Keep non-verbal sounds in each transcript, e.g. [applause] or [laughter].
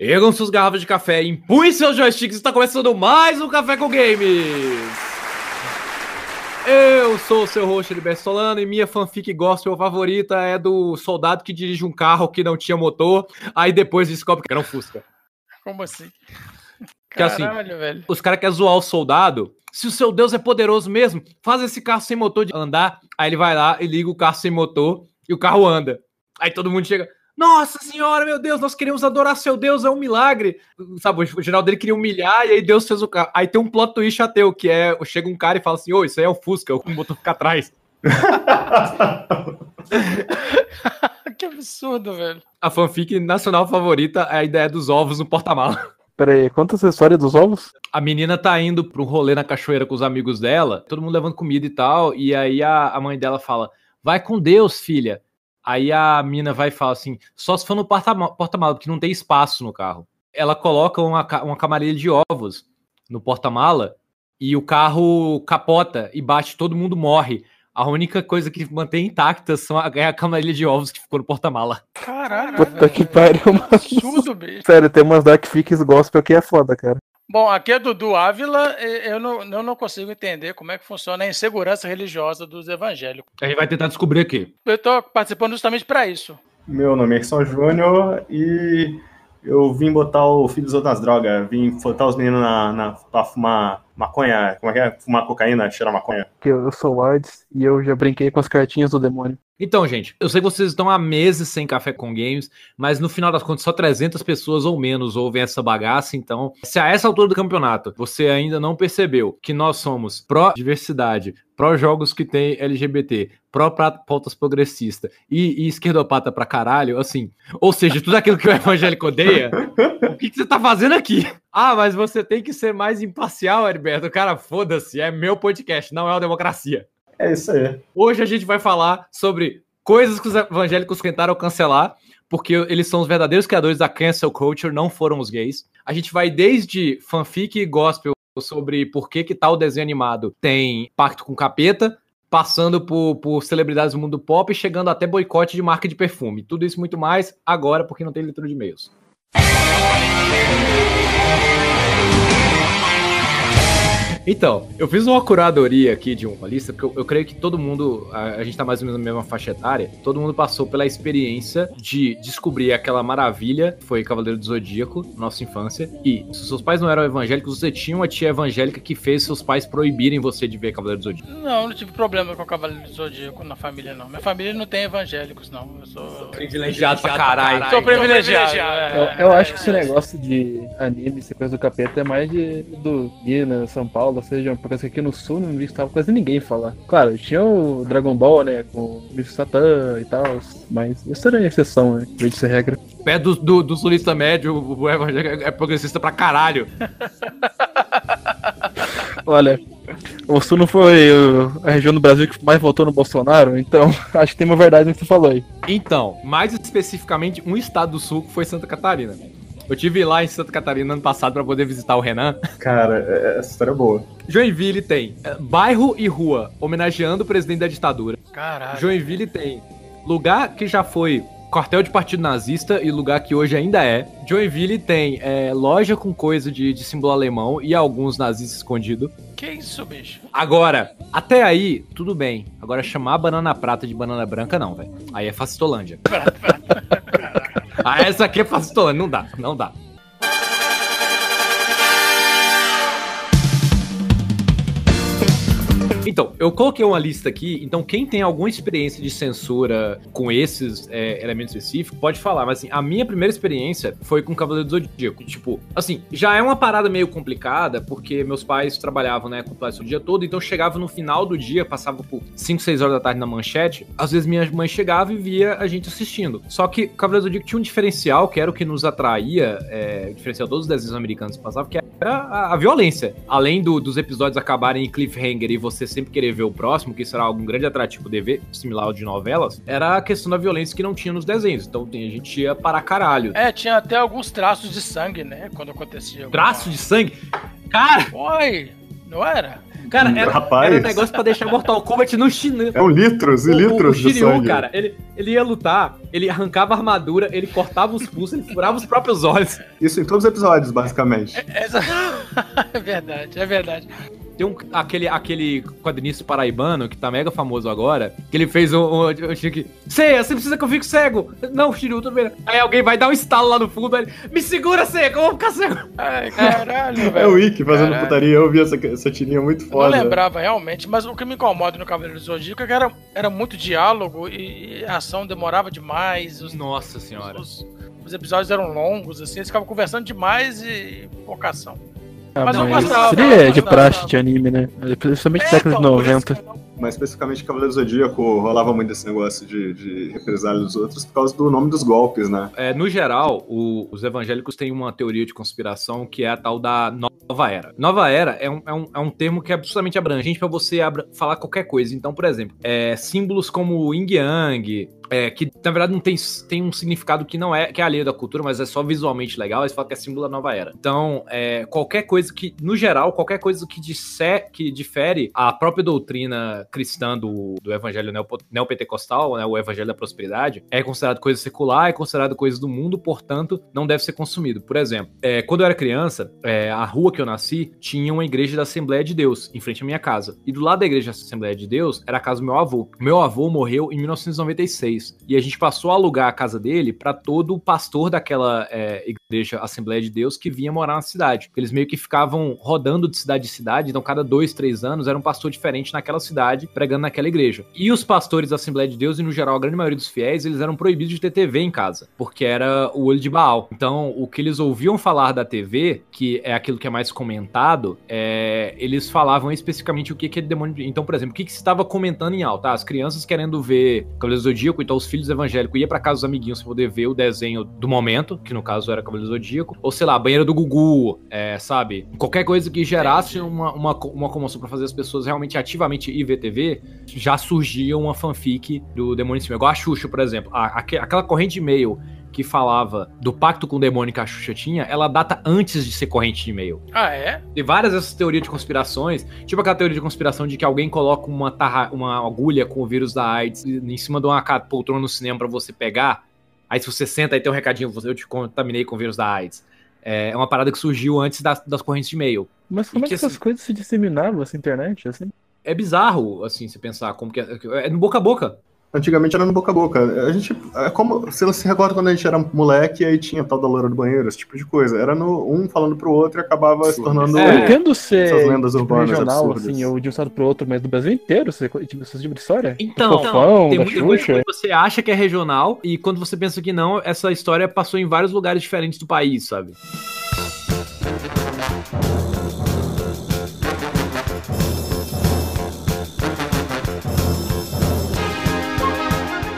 Ergam suas garrafas de café, empunhem seus joysticks, está começando mais um Café com Games! Eu sou o seu host Heriberto Solano e minha fanfic gospel favorita é do soldado que dirige um carro que não tinha motor, aí depois descobre que era um Fusca. Como assim? Que assim, velho. os caras querem zoar o soldado. Se o seu Deus é poderoso mesmo, faz esse carro sem motor de andar. Aí ele vai lá e liga o carro sem motor e o carro anda. Aí todo mundo chega. Nossa senhora, meu Deus, nós queremos adorar seu Deus, é um milagre. Sabe, o geral dele queria humilhar e aí Deus fez o carro. Aí tem um plot twist ateu, que é, chega um cara e fala assim, ô, isso aí é o Fusca, o motor fica atrás. [laughs] que absurdo, velho. A fanfic nacional favorita é a ideia dos ovos no porta-mala. Peraí, conta essa história dos ovos? A menina tá indo pra um rolê na cachoeira com os amigos dela, todo mundo levando comida e tal, e aí a, a mãe dela fala, vai com Deus, filha. Aí a mina vai e fala assim: só se for no porta-mala, porque não tem espaço no carro. Ela coloca uma, uma camarilha de ovos no porta-mala e o carro capota e bate, todo mundo morre. A única coisa que mantém intacta são a, é a camarilha de ovos que ficou no porta-mala. Caralho. Puta que pariu, mano. Absurdo, bicho. Sério, tem umas Dark Fics gospel que é foda, cara. Bom, aqui é Dudu Ávila, eu não, eu não consigo entender como é que funciona a insegurança religiosa dos evangélicos. A gente vai tentar descobrir aqui. Eu estou participando justamente para isso. Meu nome é São Júnior e eu vim botar o filho dos outros nas drogas, vim botar os meninos na, na, pra fumar maconha, como é que é? Fumar cocaína, cheirar maconha. Eu sou o Ardes e eu já brinquei com as cartinhas do demônio. Então, gente, eu sei que vocês estão há meses sem Café com Games, mas no final das contas só 300 pessoas ou menos ouvem essa bagaça, então, se a essa altura do campeonato você ainda não percebeu que nós somos pró-diversidade, pró-jogos que tem LGBT, pró-pautas progressista e, e esquerdopata pra caralho, assim, ou seja, tudo aquilo que o evangélico odeia, [laughs] o que, que você tá fazendo aqui? Ah, mas você tem que ser mais imparcial, Heriberto. Cara, foda-se, é meu podcast, não é uma democracia. É isso aí. Hoje a gente vai falar sobre coisas que os evangélicos tentaram cancelar, porque eles são os verdadeiros criadores da cancel culture, não foram os gays. A gente vai desde fanfic e gospel sobre por que, que tal desenho animado tem pacto com capeta, passando por, por celebridades do mundo pop e chegando até boicote de marca de perfume. Tudo isso muito mais agora, porque não tem leitura de e-mails. Então, eu fiz uma curadoria aqui de uma lista, porque eu, eu creio que todo mundo, a, a, gente tá mais ou menos na mesma faixa etária, todo mundo passou pela experiência de descobrir aquela maravilha que foi Cavaleiro do Zodíaco, nossa infância, e se seus pais não eram evangélicos, você tinha uma tia evangélica que fez seus pais proibirem você de ver Cavaleiro do Zodíaco. Não, eu não tive problema com Cavaleiro do Zodíaco na família, não. Minha família não tem evangélicos, não. Eu sou... sou privilegiado pra caralho. Sou privilegiado. É, eu, eu acho que esse negócio de anime, sequência do capeta, é mais de, do Minas, São Paulo, ou seja, porque aqui no sul não estava quase ninguém falar. Claro, tinha o Dragon Ball, né, com o Bicho Satã e tal, mas isso era exceção, né, em vez de ser regra. Pé do, do, do sulista médio, o evangélico é progressista pra caralho. [laughs] Olha, o Sul não foi a região do Brasil que mais votou no Bolsonaro, então [laughs] acho que tem uma verdade no que você falou aí. Então, mais especificamente, um estado do Sul que foi Santa Catarina. Eu tive lá em Santa Catarina ano passado para poder visitar o Renan. Cara, é, é, essa história é boa. Joinville tem é, bairro e rua homenageando o presidente da ditadura. Caralho. Joinville tem lugar que já foi quartel de partido nazista e lugar que hoje ainda é. Joinville tem é, loja com coisa de, de símbolo alemão e alguns nazistas escondidos. Que isso, bicho? Agora, até aí, tudo bem. Agora, chamar banana prata de banana branca, não, velho. Aí é Facitolândia. [laughs] Ah, essa aqui é fácil, não dá, não dá. Então, eu coloquei uma lista aqui, então quem tem alguma experiência de censura com esses é, elementos específicos, pode falar, mas assim, a minha primeira experiência foi com Cavaleiro do Zodíaco. Tipo, assim, já é uma parada meio complicada, porque meus pais trabalhavam, né, com o dia todo, então chegava no final do dia, passava por 5, 6 horas da tarde na manchete, às vezes minha mãe chegava e via a gente assistindo. Só que Cavaleiro do Zodíaco tinha um diferencial, que era o que nos atraía, é, o diferencial todos os desenhos americanos passavam, que era a, a violência. Além do, dos episódios acabarem em cliffhanger e você sempre querer ver o próximo, que será algum grande atrativo de ver, similar ao de novelas, era a questão da violência que não tinha nos desenhos. Então a gente ia para caralho. É, tinha até alguns traços de sangue, né? Quando acontecia. Traço de sangue? Cara! Oi! Não era? Cara, era, Rapaz. era um negócio pra deixar Mortal Kombat no chinelo. É um litros e O- o- litros o de Shiryu, sangue. cara, ele, ele ia lutar, ele arrancava a armadura, ele cortava os pulsos, ele furava os próprios olhos. Isso em todos os episódios, basicamente. Essa... [laughs] é verdade, é verdade. Tem um, aquele, aquele quadrinista paraibano que tá mega famoso agora, que ele fez um. um eu tinha que. Ceia, você precisa que eu fique cego? Não, Shiryu, tudo bem. Aí alguém vai dar um estalo lá no fundo, aí ele, me segura, Ceia, que eu vou ficar cego. Ai, caralho, É o Wiki fazendo Caralho. putaria, eu vi essa, essa tirinha muito Eu foda. não lembrava realmente, mas o que me incomoda no Cavaleiro do Zodíaco é que era, era muito diálogo e, e a ação demorava demais. Os, Nossa senhora. os, os episódios eram longos, assim, eles ficavam conversando demais e pouca ação. Ah, Mas eu mas gostava, seria eu de gostava. praxe de anime, né? Principalmente É, década de então, por isso 90. que eu não- Mas especificamente Cavaleiro do Zodíaco rolava muito esse negócio de, de represália dos outros por causa do nome dos golpes, né? É, no geral, o- os evangélicos têm uma teoria de conspiração que é a tal da nova era. Nova era é um, é um, é um termo que é absolutamente abrangente para você abra- falar qualquer coisa. Então, por exemplo, é, símbolos como yin yang, é, que na verdade não tem, tem um significado que não é que é alheio da cultura, mas é só visualmente legal, eles falam que é símbolo da nova era. Então, é, qualquer coisa que, no geral, qualquer coisa que, disser, que difere a própria doutrina cristã do, do evangelho neopentecostal, né, o evangelho da prosperidade, é considerado coisa secular, é considerado coisa do mundo, portanto, não deve ser consumido. Por exemplo, é, quando eu era criança, é, a rua que eu nasci tinha uma igreja da Assembleia de Deus em frente à minha casa. E do lado da igreja da Assembleia de Deus era a casa do meu avô. Meu avô morreu em 1996 e a gente passou a alugar a casa dele para todo o pastor daquela é, igreja Assembleia de Deus que vinha morar na cidade. Eles meio que ficavam rodando de cidade em cidade, então cada dois, três anos era um pastor diferente naquela cidade pregando naquela igreja. E os pastores da Assembleia de Deus e no geral a grande maioria dos fiéis eles eram proibidos de ter TV em casa porque era o olho de Baal. Então o que eles ouviam falar da TV, que é aquilo que é mais comentado, é, eles falavam especificamente o que, que é demônio. de- Então, por exemplo, o que, que se estava comentando em alta? Ah, as crianças querendo ver Cavaleiro do Zodíaco, então os filhos evangélicos iam pra casa dos amiguinhos pra poder ver o desenho do momento, que no caso era Cavaleiro Zodíaco, ou sei lá, a banheira do Gugu, é, sabe? Qualquer coisa que gerasse uma, uma, uma comoção pra fazer as pessoas realmente ativamente ir ver TV, já surgia uma fanfic do Demônio em Cima. Igual a Xuxa, por exemplo. A- aque- aquela corrente de e-mail que falava do pacto com o demônio que a Xuxa tinha, ela data antes de ser corrente de e-mail. Ah, é? Tem várias dessas teorias de conspirações, tipo aquela teoria de conspiração de que alguém coloca uma, tarra, uma agulha com o vírus da AIDS em cima de uma poltrona no cinema pra você pegar. Aí se você senta aí tem um recadinho, você- eu te contaminei com o vírus da AIDS. É uma parada que surgiu antes das, das correntes de e-mail. Mas como E é que que essas assim- coisas se disseminavam, essa internet, assim? É bizarro, assim, você pensar como que é. É no boca a boca. Antigamente era no boca a boca. A gente. É como. Você se recorda quando a gente era moleque e aí tinha tal da loura do banheiro, esse tipo de coisa. Era no, um falando pro outro e acabava se tornando. É. Ser Essas lendas tipo, urbanas regional, assim, ou de um estado pro outro, mas do Brasil inteiro, esse tipo, esse tipo de história? Então, Fofão, tem muita coisa que você acha que é regional e quando você pensa que não, essa história passou em vários lugares diferentes do país, sabe?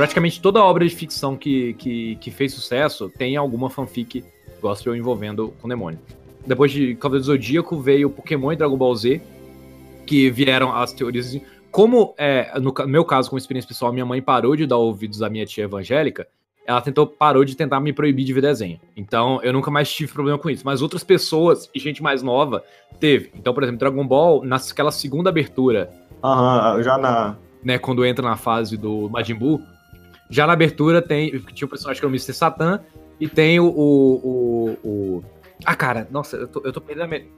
Praticamente toda obra de ficção que, que, que fez sucesso tem alguma fanfic gospel envolvendo com demônio. Depois de Cavaleiro do Zodíaco veio Pokémon e Dragon Ball Z, que vieram as teorias assim, como é, no meu caso, com experiência pessoal, minha mãe parou de dar ouvidos à minha tia evangélica, ela tentou, parou de tentar me proibir de ver desenho. Então, eu nunca mais tive problema com isso. Mas outras pessoas e gente mais nova teve. Então, por exemplo, Dragon Ball, naquela segunda abertura, Aham, já na. né, quando entra na fase do Majin Buu, já na abertura tem, tinha um personagem que é o Mr. Satan, e tem o, o, o, o- Ah, cara, nossa, eu tô, eu tô perdendo a me...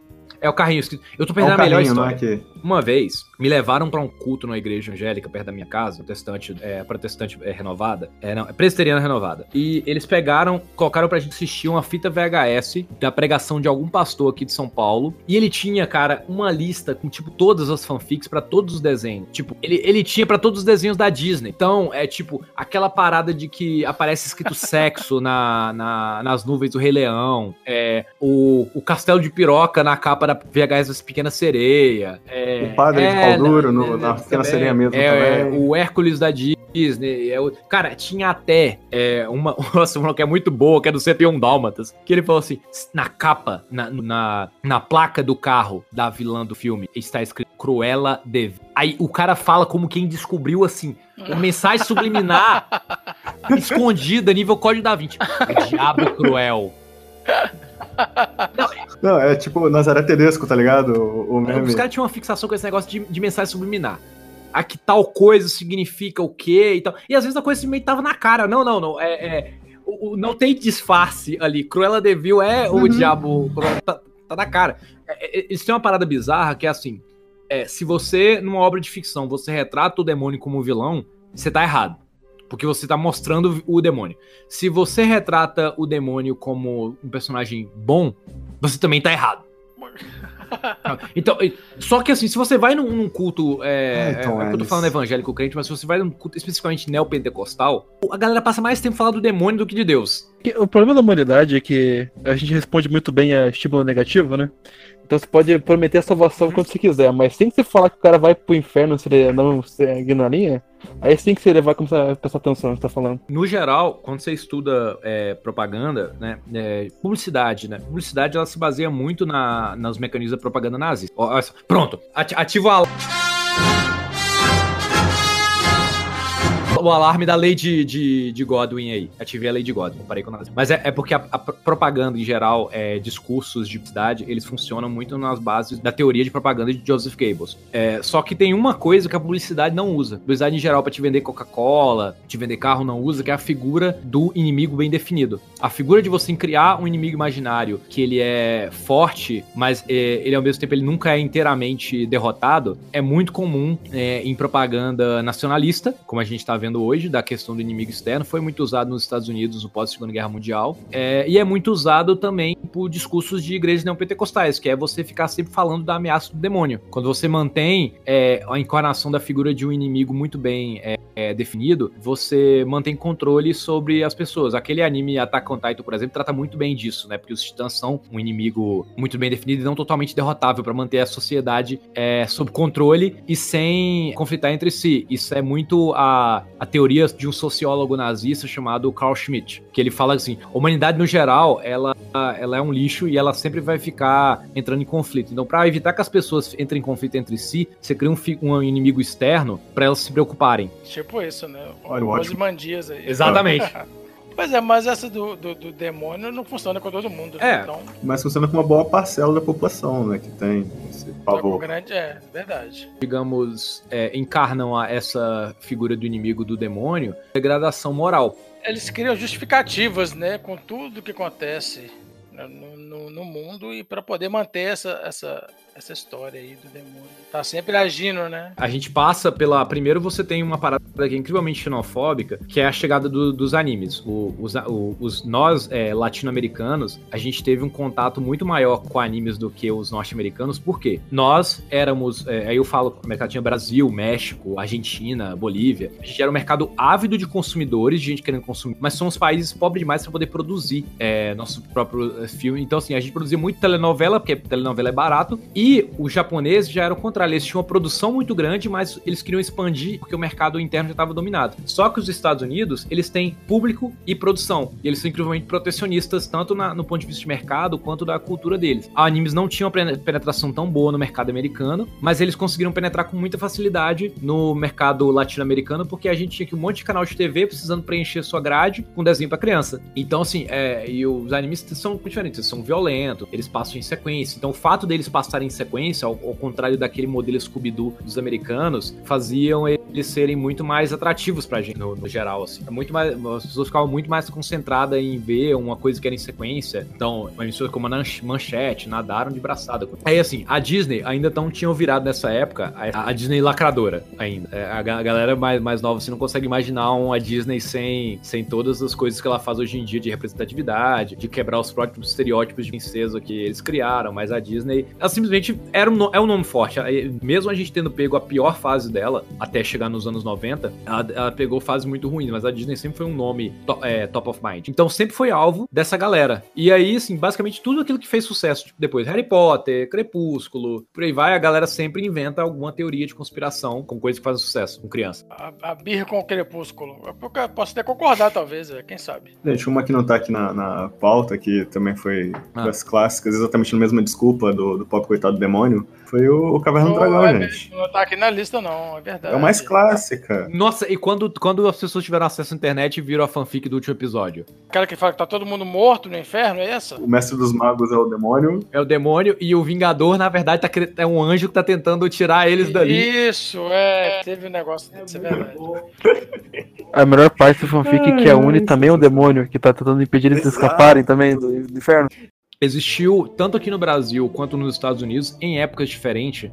É o carrinho escrito. Eu tô É perdendo um a melhor carrinho, não é história. que. Uma vez, me levaram pra um culto numa igreja angélica perto da minha casa, protestante, é, protestante é, renovada, é, não, é presbiteriana renovada. E eles pegaram, colocaram pra gente assistir uma fita VHS da pregação de algum pastor aqui de São Paulo. E ele tinha, cara, uma lista com, tipo, todas as fanfics pra todos os desenhos. Tipo, ele, ele tinha pra todos os desenhos da Disney. Então, é tipo, aquela parada de que aparece escrito [laughs] sexo na, na- nas nuvens do Rei Leão, é, o, o castelo de piroca na capa da VHS das Pequena Sereia. é, O padre de é, pau duro na- na também. Pequena Sereia mesmo É, também. o Hércules da Disney. é o- cara, tinha até é, uma, [laughs] nossa, uma que é muito boa, que é do 101 Dálmatas, que ele falou assim, na capa, na, na, na placa do carro da vilã do filme, está escrito Cruella de. Aí o cara fala como quem descobriu, assim, uma mensagem subliminar [laughs] escondida nível Código da Vinci. O diabo cruel. Não, [laughs] Não, é tipo Nazaré Tedesco, tá ligado? O, o meme. Os caras tinham uma fixação com esse negócio de, de mensagem subliminar. A que tal coisa significa o quê e tal. E às vezes a coisa simplesmente tava na cara. Não, não, não. É, é, o, o- não tem disfarce ali. Cruella de Vil é o Uhum. diabo. Tá, tá na cara. É, é, Eles têm uma parada bizarra que é assim. é, se você, numa obra de ficção, você retrata o demônio como vilão, você tá errado. Porque você tá mostrando o demônio. Se você retrata o demônio como um personagem bom, você também tá errado. [laughs] Então, só que assim, se você vai num, num culto. É, então, é, é que eu tô eles- falando evangélico crente, mas se você vai num culto especificamente neopentecostal, a galera passa mais tempo falando do demônio do que de Deus. O problema da humanidade é que a gente responde muito bem a estímulo negativo, né? Então você pode prometer a salvação quando você quiser, mas sem você falar que o cara vai pro inferno se ele não seguir na linha, aí sim que você vai começar a prestar atenção no que tá falando. No geral, quando você estuda é, propaganda, né, é, publicidade, né? Publicidade ela se baseia muito na, nos mecanismos da propaganda nazista. Pronto, ati- ativa o O alarme da lei de, de, de Godwin aí. Ativei a lei de Godwin, parei com o nazismo. Mas é, é porque a, a propaganda, em geral, é, discursos de publicidade, eles funcionam muito nas bases da teoria de propaganda de Joseph Goebbels. É, só que tem uma coisa que a publicidade não usa. Publicidade, em geral, para te vender Coca-Cola, te vender carro, não usa, que é a figura do inimigo bem definido. A figura de você criar um inimigo imaginário que ele é forte, mas é, ele ao mesmo tempo ele nunca é inteiramente derrotado, é muito comum é, em propaganda nacionalista, como a gente tá vendo hoje, da questão do inimigo externo. Foi muito usado nos Estados Unidos no pós-Segunda Guerra Mundial. É, e é muito usado também por discursos de igrejas neopentecostais, que é você ficar sempre falando da ameaça do demônio. Quando você mantém é, a encarnação da figura de um inimigo muito bem é, é, definido, você mantém controle sobre as pessoas. Aquele anime Attack on Titan, por exemplo, trata muito bem disso, né? Porque os titãs são um inimigo muito bem definido e não totalmente derrotável para manter a sociedade é, sob controle e sem conflitar entre si. Isso é muito a, a teoria de um sociólogo nazista chamado Carl Schmitt, que ele fala assim: a humanidade no geral, ela, ela é um lixo e ela sempre vai ficar entrando em conflito. Então, para evitar que as pessoas entrem em conflito entre si, você cria um, um inimigo externo para elas se preocuparem. Tipo isso, né? Olha, Os ótimo. mandias aí. Exatamente. [laughs] Pois é, mas essa do, do, do demônio não funciona com todo mundo. né? É. Então, Mas funciona com uma boa parcela da população, né? Que tem esse pavor. grande. É, verdade. digamos, é, encarnam a- essa figura do inimigo do demônio, degradação moral. Eles criam justificativas, né? Com tudo que acontece né, no, no, no mundo e para poder manter essa, essa, essa história aí do demônio. Tá sempre agindo, né? A gente passa pela. Primeiro, você tem uma parada que é incrivelmente xenofóbica, que é a chegada do- dos animes. O- os, o- os- nós, é, latino-americanos, a gente teve um contato muito maior com animes do que os norte-americanos, por quê? Nós éramos. é, aí eu falo, o mercado tinha Brasil, México, Argentina, Bolívia. A gente era um mercado ávido de consumidores, de gente querendo consumir, mas somos países pobres demais para poder produzir é, nosso próprio é, filme. Então, assim, a gente produzia muito telenovela, porque telenovela é barato, e os japoneses já eram o contrário. Eles tinham uma produção muito grande, mas eles queriam expandir porque o mercado interno já estava dominado. Só que os Estados Unidos, eles têm público e produção. E eles são incrivelmente protecionistas, tanto na- no ponto de vista de mercado quanto da cultura deles. A animes não tinham pene- penetração tão boa no mercado americano, mas eles conseguiram penetrar com muita facilidade no mercado latino-americano, porque a gente tinha aqui um monte de canal de TV precisando preencher sua grade com desenho pra criança. Então, assim, é, e os animes são diferentes, eles são violentos, eles passam em sequência. Então, o fato deles passarem em sequência, ao, ao contrário daquele modelo Scooby-Doo dos americanos, faziam eles serem muito mais atrativos pra gente, no, no geral, assim. É muito mais, as pessoas ficavam muito mais concentradas em ver uma coisa que era em sequência. Então, uma emissora como a Manchete, nadaram de braçada. Aí, assim, a Disney ainda não tinham virado nessa época a, a Disney lacradora ainda. É, A, a galera mais, mais nova, você não consegue imaginar uma Disney sem, sem todas as coisas que ela faz hoje em dia de representatividade, de quebrar os próprios estereótipos de princesa que eles criaram, mas a Disney, ela simplesmente era um, é um nome forte. Mesmo a gente tendo pego a pior fase dela, até chegar nos anos 90, ela, ela pegou fases muito ruins, mas a Disney sempre foi um nome to- é, top of mind. Então sempre foi alvo dessa galera. E aí, assim, basicamente tudo aquilo que fez sucesso, tipo, depois Harry Potter, Crepúsculo, por aí vai, a galera sempre inventa alguma teoria de conspiração com coisas que fazem sucesso com criança. A, a birra com o crepúsculo. Eu posso até concordar, talvez, é, quem sabe. Gente, uma que não tá aqui na, na pauta, que também foi Ah. das clássicas, exatamente na mesma desculpa do, do pop coitado do demônio, foi o, o Caverna do Dragão, é, gente. Não tá aqui na lista, não, é verdade. É o mais clássica. Nossa, e quando, quando as pessoas tiveram acesso à internet e viram a fanfic do último episódio? Aquela que fala que tá todo mundo morto no inferno, é essa? O mestre dos magos é o demônio. É o demônio e o Vingador, na verdade, tá, é um anjo que tá tentando tirar eles dali. Isso, é. Teve um negócio desse, é verdade. [laughs] A melhor parte do fanfic que a Uni também é um demônio que tá tentando impedir eles de escaparem também do, do inferno. Existiu, tanto aqui no Brasil quanto nos Estados Unidos, em épocas diferentes,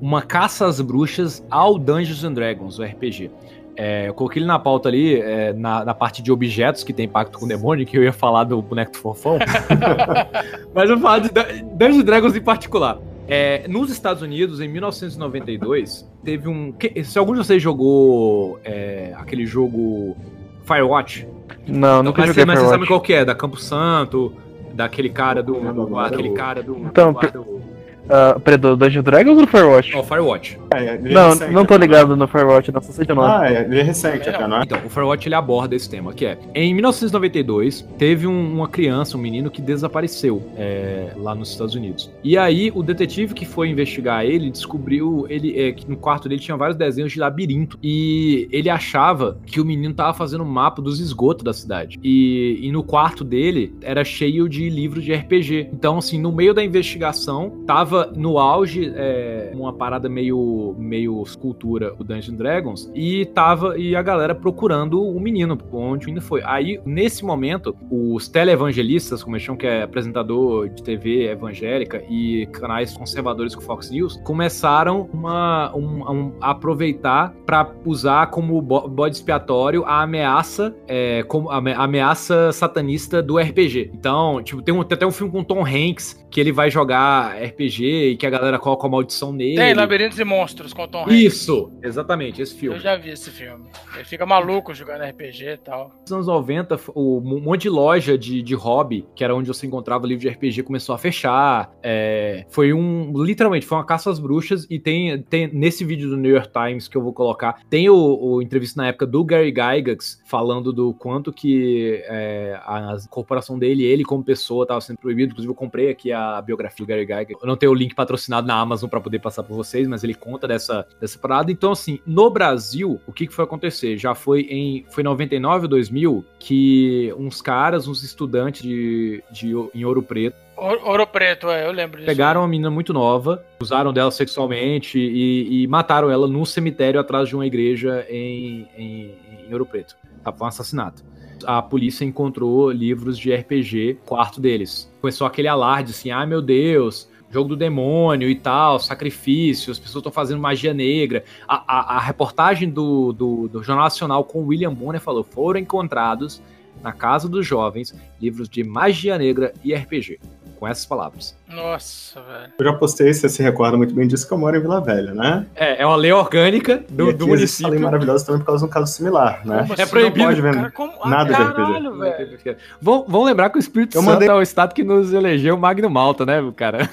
uma caça às bruxas ao Dungeons and Dragons, o RPG. É, eu coloquei ele na pauta ali, é, na, na parte de objetos que tem pacto com o demônio, que eu ia falar do boneco do fofão. [laughs] Mas eu vou falar de Dun- Dungeons and Dragons em particular. É, nos Estados Unidos, em 1992, teve um. que- se algum de vocês jogou é, aquele jogo Firewatch, Não, nunca mas, joguei mas você sabe qual que é? Da Campo Santo, daquele cara do. aquele cara do. Então, do, do Ah, peraí, do Dungeons Dragons ou do Firewatch? ó, Firewatch. É, é Não, recente, não tô até, ligado no Firewatch, não, só sei de não. nome. Ah, é, ele é recente até, não é? Então, o Firewatch ele aborda esse tema, que é em 1992 teve um- uma criança, um menino que desapareceu é, lá nos Estados Unidos. E aí o detetive que foi investigar ele descobriu ele é, que no quarto dele tinha vários desenhos de labirinto e ele achava que o menino tava fazendo um mapa dos esgotos da cidade. E, e no quarto dele era cheio de livros de RPG. Então, assim, no meio da investigação tava no auge é, uma parada meio meio escultura o Dungeons Dragons e tava e a galera procurando o menino, onde o foi. Aí, nesse momento, os televangelistas, como eles chamam, que é apresentador de TV evangélica e canais conservadores com Fox News, começaram uma, um- um- a aproveitar para usar como bo- bode expiatório a ameaça, é, como a ame- ameaça satanista do RPG. Então, tipo, tem, um, tem até um filme com Tom Hanks que ele vai jogar RPG e que a galera coloca a maldição nele. Tem Labirintos e Monstros com o Tom Hanks. Isso, exatamente, esse filme. Eu já vi esse filme. Ele fica maluco jogando RPG e tal. Nos anos 90, o um monte de loja de, de hobby, que era onde você encontrava livro de RPG, começou a fechar. É, foi um. Literalmente, foi uma caça às bruxas. E tem, tem nesse vídeo do New York Times que eu vou colocar, tem o, o entrevista na época do Gary Gygax falando do quanto que é, a corporação dele, ele como pessoa, estava sendo proibido. Inclusive, eu comprei aqui a biografia do Gary Gygax. Eu não tenho link patrocinado na Amazon para poder passar para vocês, mas ele conta dessa, dessa parada. Então, assim, no Brasil, o que, que foi acontecer? Já foi em foi 99 ou 2000 que uns caras, uns estudantes de, de em Ouro Preto, Ouro Preto, é, eu lembro disso. pegaram uma menina muito nova, usaram dela sexualmente e, e mataram ela num cemitério atrás de uma igreja em, em, em Ouro Preto. Tá, foi um assassinato. A polícia encontrou livros de RPG, quarto deles. Começou aquele alarde assim: ai meu Deus, jogo do demônio e tal, sacrifício, as pessoas estão fazendo magia negra. A, a- a reportagem do, do, do Jornal Nacional com William Bonner falou: foram encontrados na casa dos jovens livros de magia negra e RPG. Com essas palavras. Nossa, velho. Eu já postei, você se recorda muito bem disso, que eu moro em Vila Velha, né? É, é uma lei orgânica do, e aqui do existe essa lei município. maravilhosa também por causa de um caso similar, né? Como É assim? proibido. Não pode vender. Cara, como... Ah, Nada de RPG. caralho, velho. Vão, vão lembrar que o Espírito Eu Santo mandei- é o estado que nos elegeu o Magno Malta, né, cara?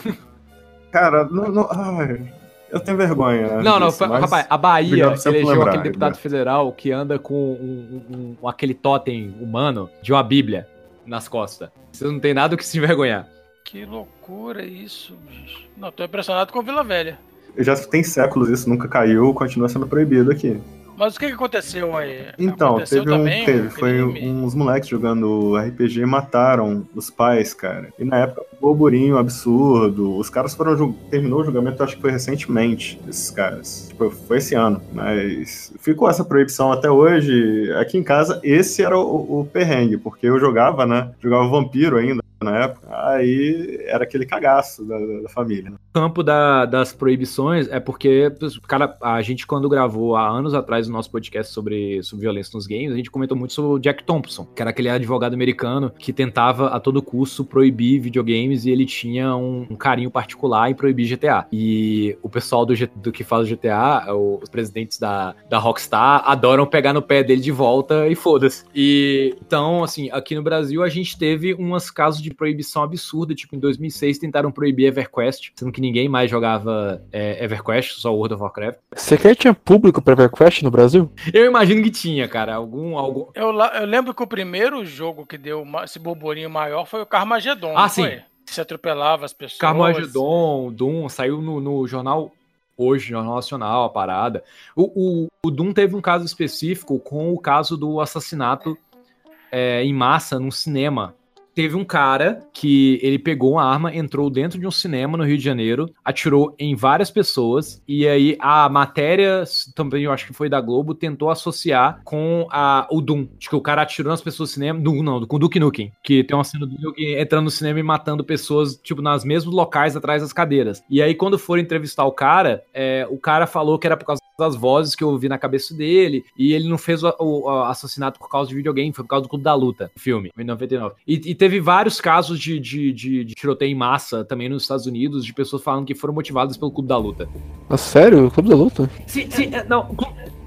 Cara, não, não, ai, eu tenho vergonha. né, Não, não, disso, mas- rapaz, a Bahia elegeu lembrar, aquele deputado Igor. federal que anda com um, um- um- aquele totem humano de uma bíblia nas costas. Vocês não tem nada que se envergonhar. Que loucura isso, bicho. Não, tô impressionado com Vila Velha. Já tem séculos isso, nunca caiu, continua sendo proibido aqui. Mas o que, que aconteceu aí? Então, aconteceu teve um. também Teve, foi crime? uns moleques jogando RPG e mataram os pais, cara. E na época, um burburinho absurdo. Os caras foram. Terminou o julgamento, acho que foi recentemente, esses caras. Tipo, foi esse ano. Mas ficou essa proibição até hoje. Aqui em casa, esse era o, o perrengue, porque eu jogava, né? Jogava vampiro ainda na época. Aí era aquele cagaço da, da família. O campo da- das proibições é porque, cara, a gente quando gravou há anos atrás o nosso podcast sobre, sobre violência nos games, a gente comentou muito sobre o Jack Thompson, que era aquele advogado americano que tentava a todo custo proibir videogames e ele tinha um, um carinho particular em proibir GTA. E o pessoal do, do que faz o GTA, os presidentes da, da Rockstar, adoram pegar no pé dele de volta e foda-se. E então, assim, aqui no Brasil a gente teve umas casos de proibição absurda, tipo em 2006 tentaram proibir EverQuest, sendo que ninguém mais jogava é, EverQuest, só World of Warcraft. Você quer tinha público pra EverQuest no Brasil? Eu imagino que tinha, cara, algum algum Eu, eu lembro que o primeiro jogo que deu esse burburinho maior foi o Carmageddon. Ah, sim. foi? Que se atropelava as pessoas. Carmageddon, Doom, saiu no, no jornal hoje, Jornal Nacional, a parada. O, o, o Doom teve um caso específico com o caso do assassinato é, em massa num cinema teve um cara que ele pegou uma arma, entrou dentro de um cinema no Rio de Janeiro, atirou em várias pessoas, e aí a matéria, também eu acho que foi da Globo, tentou associar com a, o Doom. Acho que o cara atirou nas pessoas do cinema, Doom, não, com o Duke Nukem, que tem uma cena do Duke entrando no cinema e matando pessoas, tipo, nas mesmos locais atrás das cadeiras. E aí, quando foram entrevistar o cara, é, o cara falou que era por causa das vozes que eu ouvi na cabeça dele, e ele não fez o, o, o assassinato por causa de videogame, foi por causa do Clube da Luta, filme, em 99. E, e teve vários casos de, de, de, de, tiroteio em massa também nos Estados Unidos, de pessoas falando que foram motivadas pelo Clube da Luta. Ah, sério? O Clube da Luta? Sim, sim, é, não.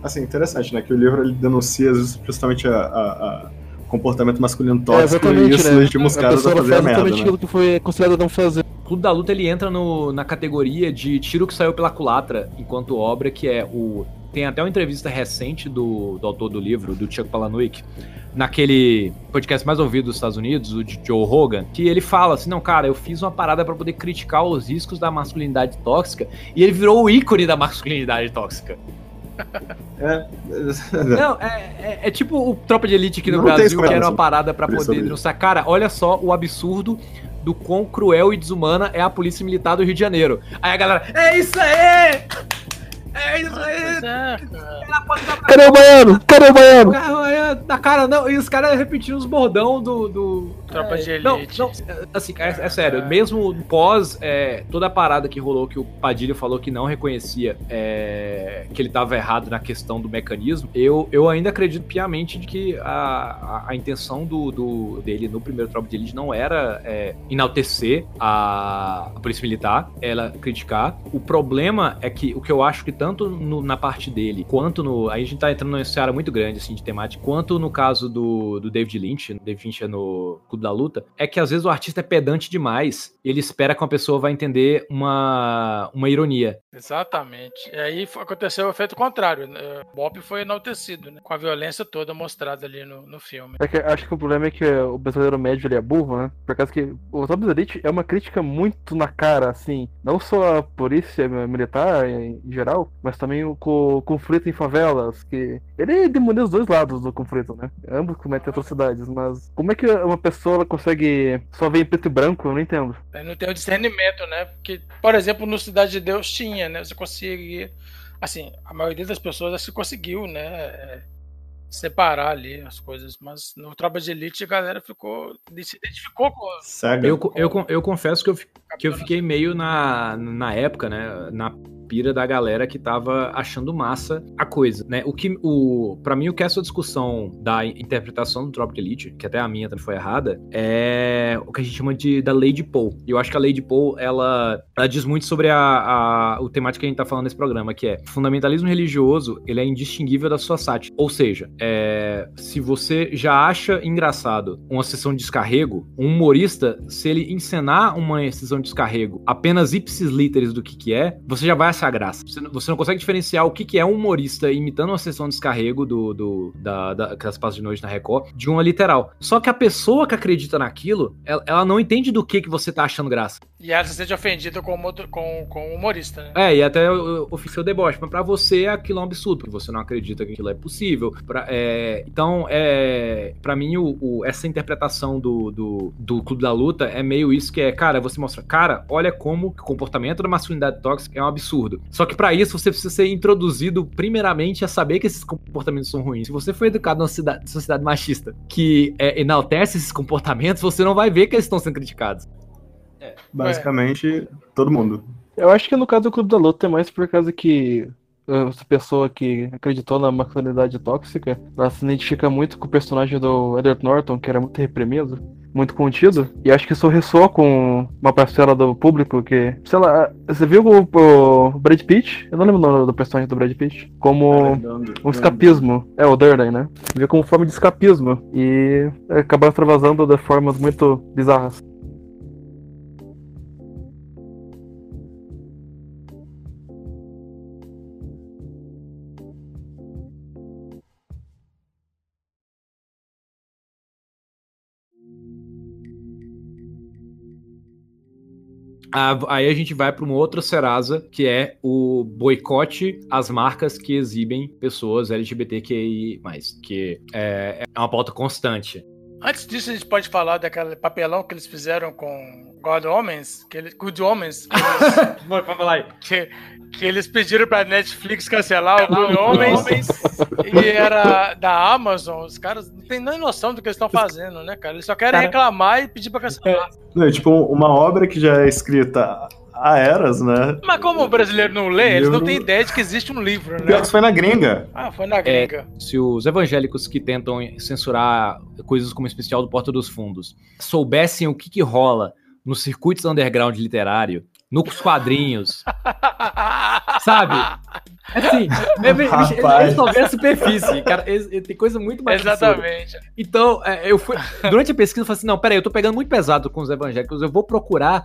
Assim, interessante, né? Que o livro ele denuncia justamente a, a, a comportamento masculino tóxico é, e isso né? legitima os caras a fazer a merda, né? aquilo que foi considerado não fazer. O Clube da Luta ele entra no, na categoria de tiro que saiu pela culatra enquanto obra, que é o tem até uma entrevista recente do, do autor do livro, do Chuck Palahniuk, naquele podcast mais ouvido dos Estados Unidos, o de Joe Rogan, que ele fala assim: não, cara, eu fiz uma parada para poder criticar os riscos da masculinidade tóxica e ele virou o ícone da masculinidade tóxica. É. Não, é, é, é, tipo o Tropa de Elite aqui no não Brasil, que era uma parada para poder denunciar. Cara, olha só o absurdo do quão cruel e desumana é a polícia militar do Rio de Janeiro. Aí a galera, é isso aí! É isso aí! É, Cadê o baiano? Cadê o baiano? Na cara, não. E os caras repetindo os bordão do. do Tropa é, de elite. Não, não assim, é, é sério. Mesmo pós é, toda a parada que rolou, que o Padilha falou que não reconhecia é, que ele tava errado na questão do mecanismo, eu, eu ainda acredito piamente de que a, a, a intenção do, do, dele no primeiro Tropa de Elite não era é, enaltecer a, a Polícia Militar, ela criticar. O problema é que o que eu acho que tanto no, na parte dele, quanto no. Aí a gente tá entrando numa seara muito grande, assim, de temática, quanto no caso do, do David Lynch, David Lynch é no Clube da Luta, é que às vezes o artista é pedante demais, ele espera que uma pessoa vai entender uma, uma ironia. Exatamente. E aí aconteceu o efeito contrário. Né? Bob foi enaltecido, né? Com a violência toda mostrada ali no, no filme. É que, acho que o problema é que o brasileiro médio ele é burro, né? Por causa que o Top Elite é uma crítica muito na cara, assim. Não só a polícia militar em geral, mas também o, o conflito em favelas, que ele demoniza os dois lados do conflito, né? Ambos cometem atrocidades, mas como é que uma pessoa consegue só ver em preto e branco? Eu não entendo. Não tem o discernimento, né? Porque, por exemplo, no Cidade de Deus tinha, né? Você conseguia. Assim, a maioria das pessoas que conseguiu, né? É, separar ali as coisas, mas no Tropa de Elite a galera ficou. se identificou com. Eu, eu, eu confesso que eu, que eu fiquei meio na, na época, né? Na pira da galera que tava achando massa a coisa, né? O que, o, pra mim, o que essa discussão da interpretação do Tropic Elite, que até a minha também foi errada, é o que a gente chama de da Lady Poe. E eu acho que a Lady Poe, ela, ela diz muito sobre a, a, o temático que a gente tá falando nesse programa, que é fundamentalismo religioso, ele é indistinguível da sua sátira. Ou seja, é, se você já acha engraçado uma sessão de descarrego, um humorista, se ele encenar uma sessão de descarrego apenas ipsis literis do que que é, você já vai essa a graça. Você não, você não consegue diferenciar o que, que é um humorista imitando uma sessão de descarrego do, do, da, da, das passas de noite na Record de uma literal. Só que a pessoa que acredita naquilo, ela, ela não entende do que, que você tá achando graça. E ela se sente ofendida com, com, com o humorista, né? É, e até oficiou deboche. Mas pra você aquilo é um absurdo, porque você não acredita que aquilo é possível. Pra, é, então, é, pra mim, o, o, essa interpretação do, do, do Clube da Luta é meio isso que é, cara, você mostra, cara, olha como o comportamento da masculinidade tóxica é um absurdo. Só que para isso você precisa ser introduzido primeiramente a saber que esses comportamentos são ruins. Se você foi educado numa cidade, sociedade machista que é, enaltece esses comportamentos, você não vai ver que eles estão sendo criticados. É. Basicamente, todo mundo. Eu acho que no caso do Clube da Luta é mais por causa que essa pessoa que acreditou na masculinidade tóxica, ela se identifica muito com o personagem do Edward Norton, que era muito reprimido, muito contido, e acho que isso ressoa com uma parcela do público que, sei lá, você viu o, o Brad Pitt, eu não lembro o nome do personagem do Brad Pitt, como um escapismo, é o Durden, né? Viu como forma de escapismo, e acabaram extravasando de formas muito bizarras. Aí a gente vai para uma outra Serasa, que é o boicote às marcas que exibem pessoas LGBTQI+, que é, é uma pauta constante. Antes disso, a gente pode falar daquele papelão que eles fizeram com God Homens, que eles, Good Homens, que eles, [laughs] Vai falar aí. que, que eles pediram pra Netflix cancelar o Good Homens e era da Amazon. Os caras não têm nem noção do que eles estão fazendo, né, cara? Eles só querem Cara- reclamar e pedir pra cancelar. Não, é tipo uma obra que já é escrita há eras, né? Mas como o brasileiro não lê, eles não têm ideia de que existe um livro, Pior né? que isso foi na gringa. Ah, foi na gringa. Se os evangélicos que tentam censurar coisas como o especial do Porta dos Fundos soubessem o que, que rola nos circuitos underground literário, nos quadrinhos, [laughs] sabe? Assim, é, é, Rapaz. eles só vê a superfície, cara. eles- eles- tem coisa muito mais absurda. Exatamente. Então, é, eu fui. Durante a pesquisa, eu falei assim: não, peraí, eu tô pegando muito pesado com os evangélicos, eu vou procurar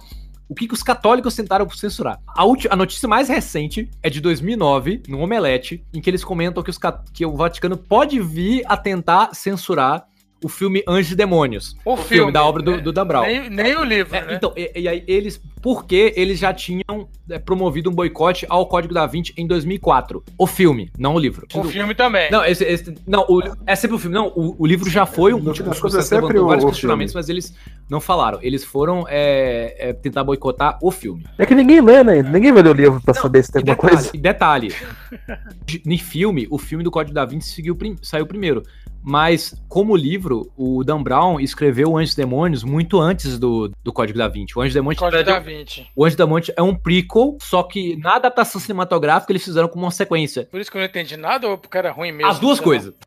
o que, que os católicos tentaram censurar. A, ulti- a notícia mais recente é de 2009, no Omelete, em que eles comentam que, que o Vaticano pode vir a tentar censurar o filme Anjos e Demônios. O, filme, da obra do, né? do Dan Brown. Nem, nem o livro, É, né? Então, e, e aí eles. Porque eles já tinham é, promovido um boicote ao Código da Vinci em 2004. O filme, não o livro. o filme também. Não, esse, esse- não o- é sempre o filme. Não, o, o livro já foi um No tipo, contas, é levantou o- vários o questionamentos, mas eles não falaram. Eles foram é, é, tentar boicotar o filme. É que ninguém lê, né? Ninguém vai ler o livro pra saber se tem alguma detalhe, coisa. e detalhe, [laughs] em filme, o filme do Código da Vinci seguiu, prim- saiu primeiro. Mas, como livro, o Dan Brown escreveu Anjos e Demônios muito antes do, do Código da Vinci. O Anjos e Demônios, Código da Vinci. o Anjos e Demônios é um prequel, só que na adaptação cinematográfica eles fizeram como uma sequência. Por isso que eu não entendi nada ou porque era ruim mesmo? As duas coisas. [laughs]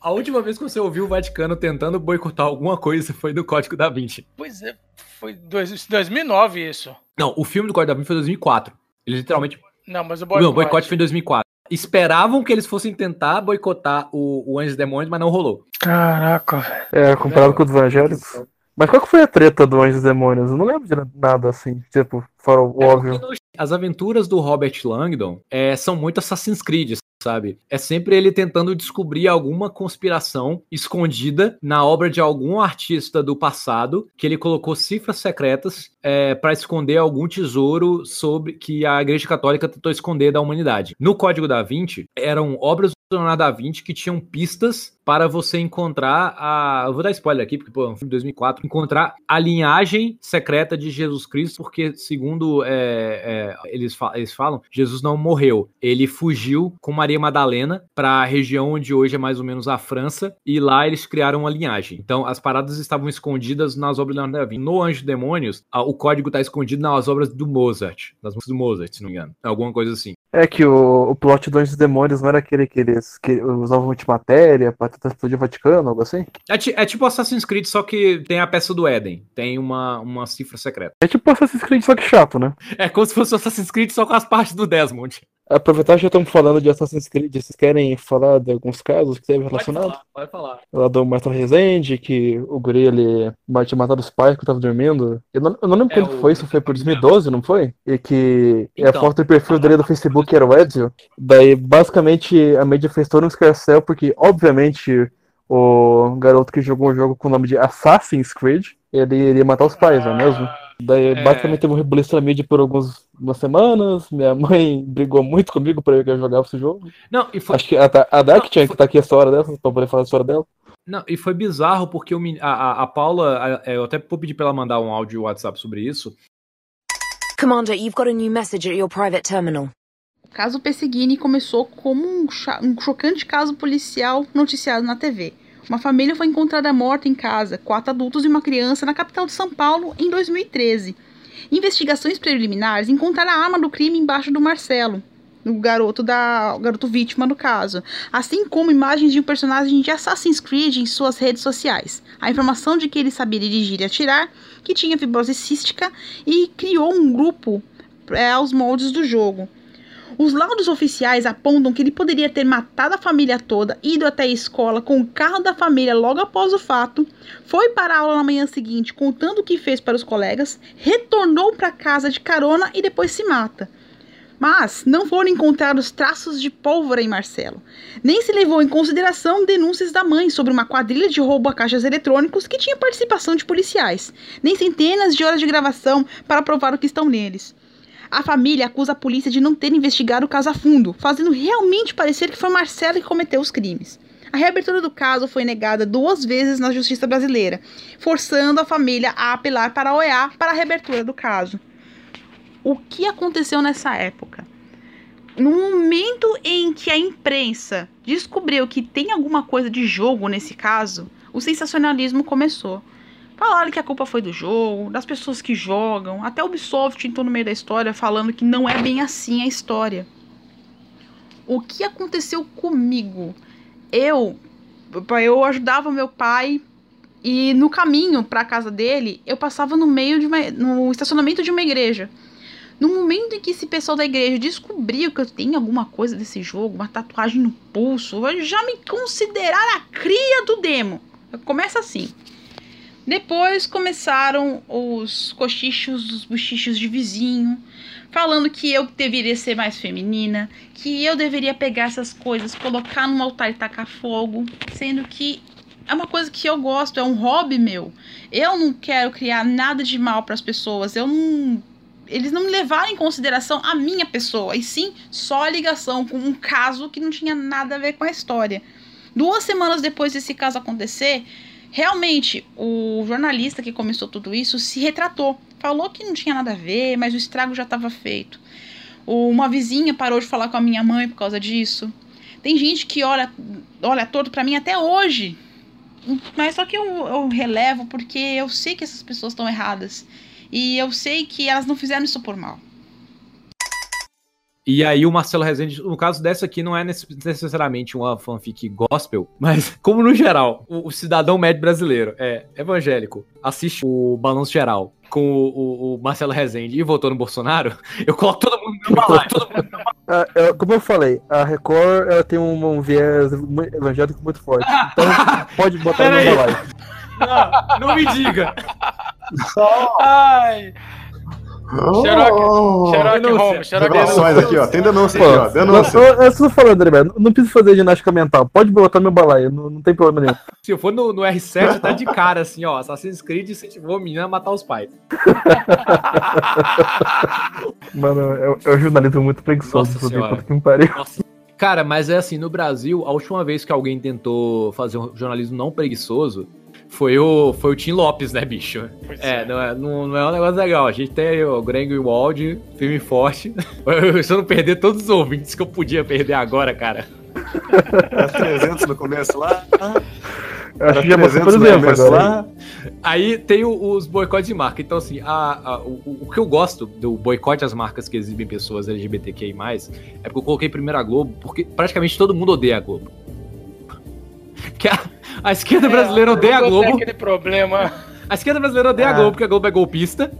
A última vez que você ouviu o Vaticano tentando boicotar alguma coisa foi do Código da Vinci. Pois é, foi dois, 2009 isso. Não, o filme do Código da Vinci foi em 2004. Eles literalmente. Não, mas o Não, boicote. o boicote foi em 2004. Esperavam que eles fossem tentar boicotar o, o Anjos e Demônios, mas não rolou. Caraca, velho. É, comparado com os evangélicos. Mas qual que foi a treta do Anjos e Demônios? Eu não lembro de nada assim, tipo, fora o É óbvio. As aventuras do Robert Langdon é, são muito Assassin's Creed, sabe? É sempre ele tentando descobrir alguma conspiração escondida na obra de algum artista do passado que ele colocou cifras secretas é, para esconder algum tesouro sobre que a Igreja Católica tentou esconder da humanidade. No Código da Vinci eram obras Leonardo da Vinci que tinham pistas para você encontrar a. Eu vou dar spoiler aqui, porque, pô, é um filme de 2004. Encontrar a linhagem secreta de Jesus Cristo, porque, segundo é, é, eles, fa- eles falam, Jesus não morreu. Ele fugiu com Maria Madalena para a região onde hoje é mais ou menos a França, e lá eles criaram uma linhagem. Então, as paradas estavam escondidas nas obras do Leonardo da Vinci. No Anjo de Demônios, a- o código está escondido nas obras do Mozart, nas músicas do Mozart, se não me engano. Alguma coisa assim. É que o, o plot do Anjos e Demônios não era aquele que eles que usavam antimatéria pra tentar explodir o Vaticano, algo assim? É, ti- é tipo Assassin's Creed, só que tem a peça do Éden. Tem uma, uma cifra secreta. É tipo Assassin's Creed, só que chato, né? É como se fosse o Assassin's Creed só com as partes do Desmond. Aproveitar que já estamos falando de Assassin's Creed, vocês querem falar de alguns casos que teve relacionado? pode falar. Lá do Marcelo Rezende, que o guri, ele tinha matado os pais que tava dormindo. Eu não, eu não lembro É, quando o- foi, isso foi por 2012, não foi? E que a Então. foto do perfil dele do Facebook era o Ezio. Daí, basicamente, a mídia fez todo um escarcel, porque, obviamente, o garoto que jogou um jogo com o nome de Assassin's Creed, ele iria matar os pais, não é mesmo? Daí, É. basicamente, teve um rebuliço na mídia por algumas umas semanas. Minha mãe [laughs] brigou muito comigo pra eu que eu jogava esse jogo. Não, e foi, Acho que a, a Dark tinha que estar aqui a história dessa, pra poder falar a história dela. não, e foi bizarro porque meni- a, a, a Paula, a- eu até vou pedir pra ela mandar um áudio WhatsApp sobre isso. Commander, you've got a new message at your private terminal. O caso Pesseguini começou como um, cha- um chocante caso policial noticiado na TV. Uma família foi encontrada morta em casa, quatro adultos e uma criança, na capital de São Paulo, em 2013. Investigações preliminares encontraram a arma do crime embaixo do Marcelo, o garoto da o garoto vítima no caso, assim como imagens de um personagem de Assassin's Creed em suas redes sociais. A informação de que ele sabia dirigir e atirar, que tinha fibrose cística e criou um grupo é, aos moldes do jogo. Os laudos oficiais apontam que ele poderia ter matado a família toda, ido até a escola com o carro da família logo após o fato, foi para a aula na manhã seguinte contando o que fez para os colegas, retornou para casa de carona e depois se mata. Mas não foram encontrados traços de pólvora em Marcelo. Nem se levou em consideração denúncias da mãe sobre uma quadrilha de roubo a caixas eletrônicos que tinha participação de policiais, nem centenas de horas de gravação para provar o que estão neles. A família acusa a polícia de não ter investigado o caso a fundo, fazendo realmente parecer que foi Marcelo que cometeu os crimes. A reabertura do caso foi negada duas vezes na justiça brasileira, forçando a família a apelar para a OEA para a reabertura do caso. O que aconteceu nessa época? No momento em que a imprensa descobriu que tem alguma coisa de jogo nesse caso, o sensacionalismo começou. Falaram que a culpa foi do jogo, das pessoas que jogam, até o Ubisoft entrou no meio da história falando que não é bem assim a história. O que aconteceu comigo? Eu, eu ajudava meu pai e no caminho para a casa dele, eu passava no meio de uma, no estacionamento de uma igreja. No momento em que esse pessoal da igreja descobriu que eu tenho alguma coisa desse jogo, uma tatuagem no pulso, já me consideraram a cria do demo. Começa assim. Depois começaram os cochichos dos bochichos de vizinho, falando que eu deveria ser mais feminina, que eu deveria pegar essas coisas, colocar no altar e tacar fogo, sendo que é uma coisa que eu gosto, é um hobby meu. Eu não quero criar nada de mal para as pessoas, eu não eles não levaram em consideração a minha pessoa, e sim só a ligação com um caso que não tinha nada a ver com a história. Duas semanas depois desse caso acontecer, realmente o jornalista que começou tudo isso se retratou. Falou que não tinha nada a ver, mas o estrago já estava feito. Uma vizinha parou de falar com a minha mãe por causa disso. Tem gente que olha, olha torto para mim até hoje. Mas só que eu, eu relevo porque eu sei que essas pessoas estão erradas. E eu sei que elas não fizeram isso por mal. E aí o Marcelo Rezende, no caso dessa aqui, não é necessariamente uma fanfic gospel, mas [laughs] como no geral, o, o cidadão médio brasileiro é evangélico, assiste o Balanço Geral com o, o, o, Marcelo Rezende e votou no Bolsonaro, [laughs] eu coloco todo mundo no balaio. Todo mundo no ah, é, como eu falei, a Record ela tem um, um viés evangélico muito forte. Então [laughs] pode botar no balaio. Não, não me diga. Ai. Sherlock Holmes, Sherlock Holmes. aqui, ó. Tem denúncia aqui, ó. Denúncia. Eu, eu, estou falando, André, não, precisa fazer ginástica mental. Pode botar meu balaio, não, não tem problema nenhum. Se eu for no, no R7, tá de cara, assim, ó. Assassin's Creed incentivou a menina a matar os pais. [laughs] Mano, é, é um jornalismo muito preguiçoso. Puta que me pariu. Nossa. Cara, mas é assim, no Brasil, a última vez que alguém tentou fazer um jornalismo não preguiçoso foi o, foi o Tim Lopes, né, bicho? É, é, Não, é, não, não, é um negócio legal. A gente tem o Greenwald, firme e forte. [laughs] Se eu não perder todos os ouvintes que eu podia perder agora, cara. Era 300 no começo lá. Já passou por exemplo Lá. Aí tem o, os boicotes de marca. Então, assim, a, a, o, o, que eu gosto do boicote às marcas que exibem pessoas LGBTQI, é porque eu coloquei primeiro a Globo, porque praticamente todo mundo odeia a Globo. [laughs] Que a, a esquerda é, brasileira odeia a Globo. aquele problema. [laughs] A esquerda brasileira odeia a é. Globo porque a Globo é golpista.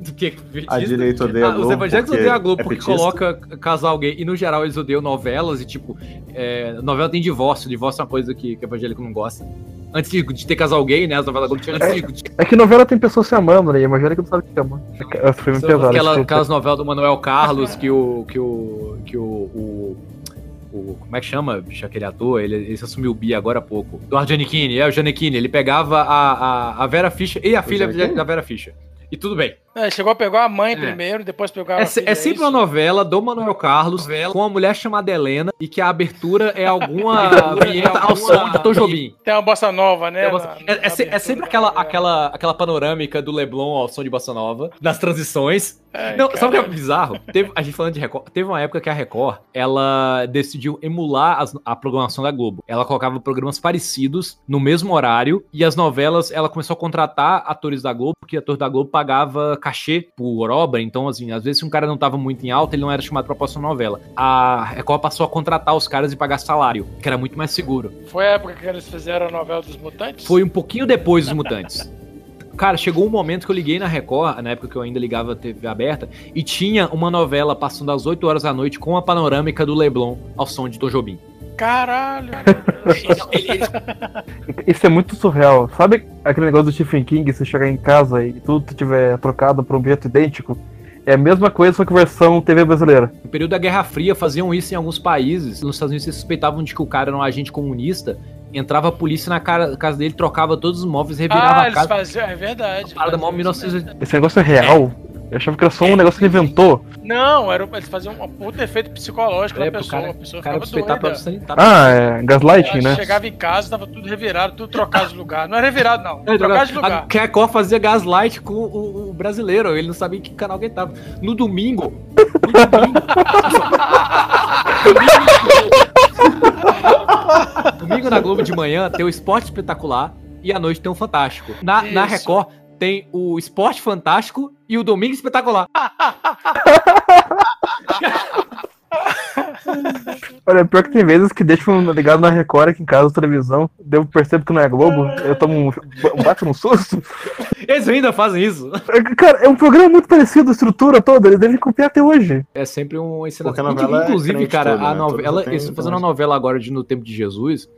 Do que? A direita odeia a Globo. os evangélicos odeiam a Globo é porque coloca casal gay. E no geral eles odeiam novelas e, tipo, é, novela tem divórcio. Divórcio é uma coisa que, que evangélico não gosta. Antes de, de ter casal gay, né? As novelas Globo tinham é, é que novela tem pessoas se amando, né? Evangélico não sabe o que ama. É, foi muito pesado. Aquela, aquelas novelas do Manuel Carlos que o. que o. que o, o o. Como é que chama, bicho, aquele ator? Ele, ele assumiu o Bi agora há pouco. Do Giannichini, é o Giannichini. Ele pegava a, a, a Vera Fischer e a o filha da Vera Fischer. E tudo bem. É, chegou a pegar a mãe é. primeiro, depois pegou a É, filha, é sempre é uma novela do Manuel Carlos novela. com uma mulher chamada Helena e que a abertura é alguma [laughs] vinheta [laughs] ao som de Tom Jobim. Tem uma bossa nova, né? Bossa... Na, é, é, é, sempre aquela, aquela, aquela panorâmica do Leblon ao som de bossa nova, nas transições. Ai, Não, sabe o que é bizarro? Teve, a gente falando de Record, teve uma época que a Record, ela decidiu emular as, a programação da Globo. Ela colocava programas parecidos no mesmo horário e as novelas, ela começou a contratar atores da Globo, porque ator da Globo pagava cachê por obra, então, assim, às vezes se um cara não tava muito em alta, ele não era chamado pra próxima novela. A Record passou a contratar os caras e pagar salário, que era muito mais seguro. Foi a época que eles fizeram a novela dos Mutantes? Foi um pouquinho depois dos Mutantes. Cara, chegou um momento que eu liguei na Record, na época que eu ainda ligava a TV aberta, e tinha uma novela passando às 8 horas da noite com a panorâmica do Leblon ao som de Tom Jobim. Caralho. [laughs] Isso é muito surreal. Sabe aquele negócio do Stephen King, você chegar em casa e tudo tiver trocado por um objeto idêntico? É a mesma coisa, só que versão TV brasileira. No período da Guerra Fria faziam isso em alguns países. Nos Estados Unidos se suspeitavam de que o cara era um agente comunista. Entrava a polícia na cara- casa dele, trocava todos os móveis, revirava Ah, a eles casa. faziam, é verdade. Parada mó faziam isso 1900. mesmo. Esse negócio é real. Eu achava que era só um negócio que ele inventou. Não, era, eles faziam um puto efeito psicológico É, na pessoa. cara, a pessoa cara ficava doida. sanitário. Ah, é gaslighting, né? chegava em casa, tava tudo revirado, tudo trocado de lugar. Não era revirado, não. É, Trocado de a lugar. Record fazia gaslight com o, o brasileiro, ele não sabia em que canal que ele tava. No domingo. No domingo. domingo, domingo na Globo de manhã tem o Esporte Espetacular e à noite tem o Fantástico. Na, na. Record tem o Esporte Fantástico e o Domingo Espetacular. [laughs] Olha, pior que tem vezes que deixam ligado na Record aqui em casa, televisão. Eu percebo que não é Globo, eu tomo um, um bate no susto. Eles ainda fazem isso. Cara, é um programa muito parecido, a estrutura toda, eles devem copiar até hoje. É sempre um ensinamento. é Inclusive, crente cara, toda, a né? novela. Eles estão fazendo uma novela agora de No Tempo de Jesus.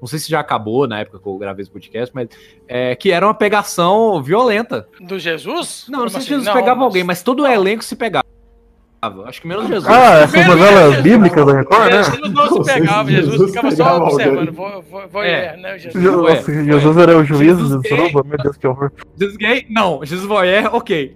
Não sei se já acabou na época que eu gravei esse podcast, mas. É, que era uma pegação violenta. Do Jesus? Não, não Como sei se assim? Jesus Não, pegava mas- alguém, mas todo o elenco se pegava. Acho que menos Jesus. Ah, essas novelas bíblicas da Record, né? Jesus não se pegava, Jesus Jesus ficava só observando. Vou, vou, vou É. né, Jesus? Nossa, Jesus era o juiz gay. Suruba? Meu Deus, que horror. Jesus gay? Não. Jesus voyeur, ok.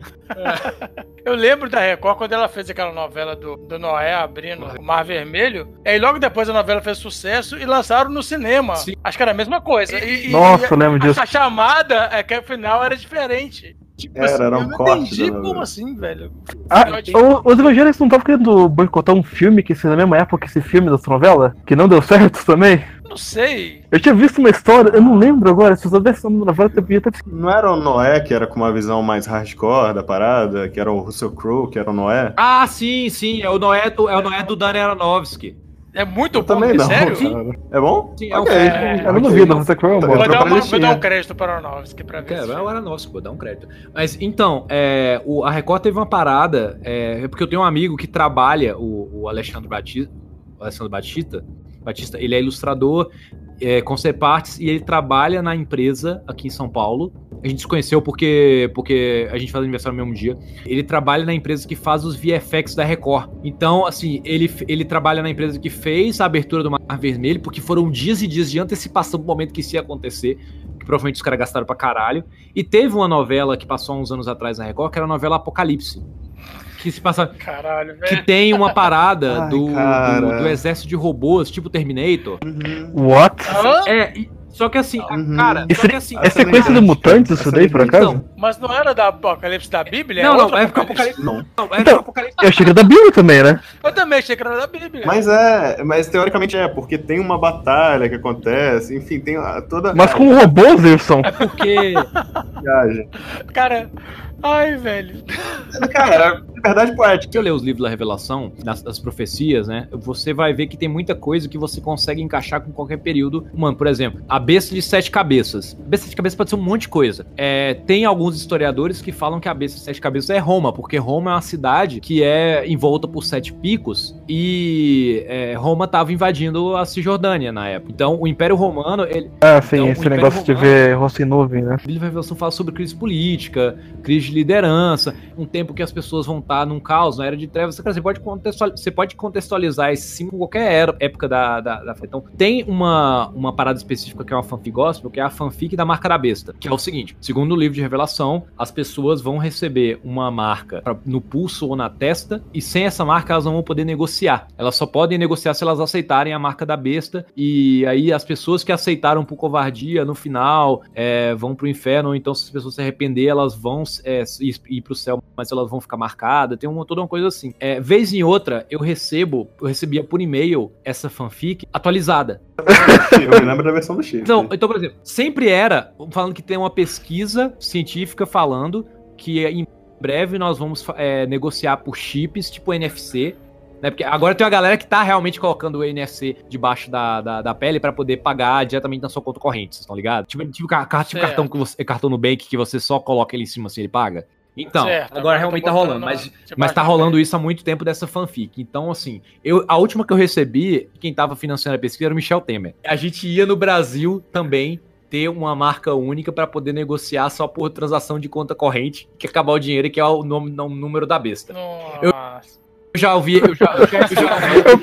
Eu lembro da Record quando ela fez aquela novela do, do Noé abrindo o Mar Vermelho. Aí logo depois a novela fez sucesso e lançaram no cinema. Sim. Acho que era a mesma coisa. E- e- Nossa, e eu lembro disso. A, a chamada é que o final era diferente. Tipo Era, era um eu não corte entendi da como assim, velho. Ah, o- os evangélicos não estavam querendo boicotar um filme que na mesma época que esse filme dessa novela? Que não deu certo [laughs] também? Não sei. Eu tinha visto uma história, eu não lembro agora, se eu soubesse o nome da novela, eu podia ter Não era o Noé que era com uma visão mais hardcore da parada, que era o Russell Crowe, que era o Noé? Ah, sim, sim. É o Noé do, é o Noé do Dan Aronofsky. É muito Eu bom, também não. sério? cara. É bom? Sim, é um Ok. filme. É, Eu não duvido, você creu, Tá bom. Vou dar, uma, vou dar um crédito para o Aronofsky pra ver É, é o. Aronofsky, pô, dá um crédito. Mas então, é, o, a Record teve uma parada, é, é porque eu tenho um amigo que trabalha, o, o Alexandre Batista, o Alessandro Batista, Batista, ele é ilustrador, é, concept artist, e ele trabalha na empresa aqui em São Paulo. A gente se conheceu porque, porque a gente faz aniversário no mesmo dia. Ele trabalha na empresa que faz os VFX da Record. Então, assim, ele, ele trabalha na empresa que fez a abertura do Mar Vermelho, porque foram dias e dias de antecipação do momento que isso ia acontecer que provavelmente os caras gastaram pra caralho. E teve uma novela que passou há uns anos atrás na Record, que era a novela Apocalipse. Que se passa. Caralho, Que velho. tem uma parada [laughs] Ai, do, do, do exército de robôs, tipo Terminator. What? Hã? É, e- só que assim, Uhum. cara, só que assim. É sequência do Mutantes isso daí, por acaso? Então, Mas não era da Apocalipse da Bíblia? não, não, é porque o Apocalipse. Não. Não, é Então, Apocalipse. Eu achei que era da Bíblia também, né? Eu também achei que era da Bíblia. Mas é, mas teoricamente é, porque tem uma batalha que acontece, enfim, tem toda Mas com robôs, Wilson. É porque. [laughs] Cara, ai, velho. Cara, liberdade poética. Se eu ler os livros da Revelação, das, das profecias, né? Você vai ver que tem muita coisa que você consegue encaixar com qualquer período humano. Por exemplo, a besta de sete cabeças. A besta de sete cabeças pode ser um monte de coisa. É, tem alguns historiadores que falam que a besta de sete cabeças é Roma, porque Roma é uma cidade que é envolta por sete picos e é, Roma estava invadindo a Cisjordânia na época. Então, o Império Romano, ele, Ah, sim, Então, esse negócio de Romano- ver rosto em nuvem, né? o livro da Revelação fala sobre crise política, crise de liderança, um tempo que as pessoas vão estar num caos, na era de trevas. Você pode contextualizar, você pode contextualizar esse sim qualquer era- época da, da, da- Então, tem uma, uma parada específica que é uma fanfic gospel, que é a fanfic da marca da besta, que é o seguinte: segundo o livro de Revelação, as pessoas vão receber uma marca pra- no pulso ou na testa, e sem essa marca elas não vão poder negociar. Elas só podem negociar se elas aceitarem a marca da besta, e aí as pessoas que aceitaram por covardia no final é, vão pro inferno, ou então se as pessoas se arrepender, elas vão é, ir pro céu, mas elas vão ficar marcadas. Tem uma, toda uma coisa assim. É, vez em outra, eu recebo, eu recebia por e-mail essa fanfic atualizada. Eu me lembro da versão do Chifre. Então, então, por exemplo, sempre era falando que tem uma pesquisa científica falando que em breve nós vamos é, negociar por chips tipo NFC. Né? Porque agora tem uma galera que tá realmente colocando o NFC debaixo da, da, da pele pra poder pagar diretamente na sua conta corrente, vocês estão ligados? Tipo, tipo, tipo cartão, que você, cartão Nubank que você só coloca ele em cima assim ele paga. Então, Certo, agora realmente tá rolando, mas, mas tá rolando isso há muito tempo dessa fanfic. Então, assim, eu, a última que eu recebi, quem tava financiando a pesquisa era o Michel Temer. A gente ia no Brasil também ter uma marca única para poder negociar só por transação de conta corrente, que acabar o dinheiro, que é o nome, o número da besta. Nossa. Eu já ouvi, eu já, eu já, [laughs] eu já, eu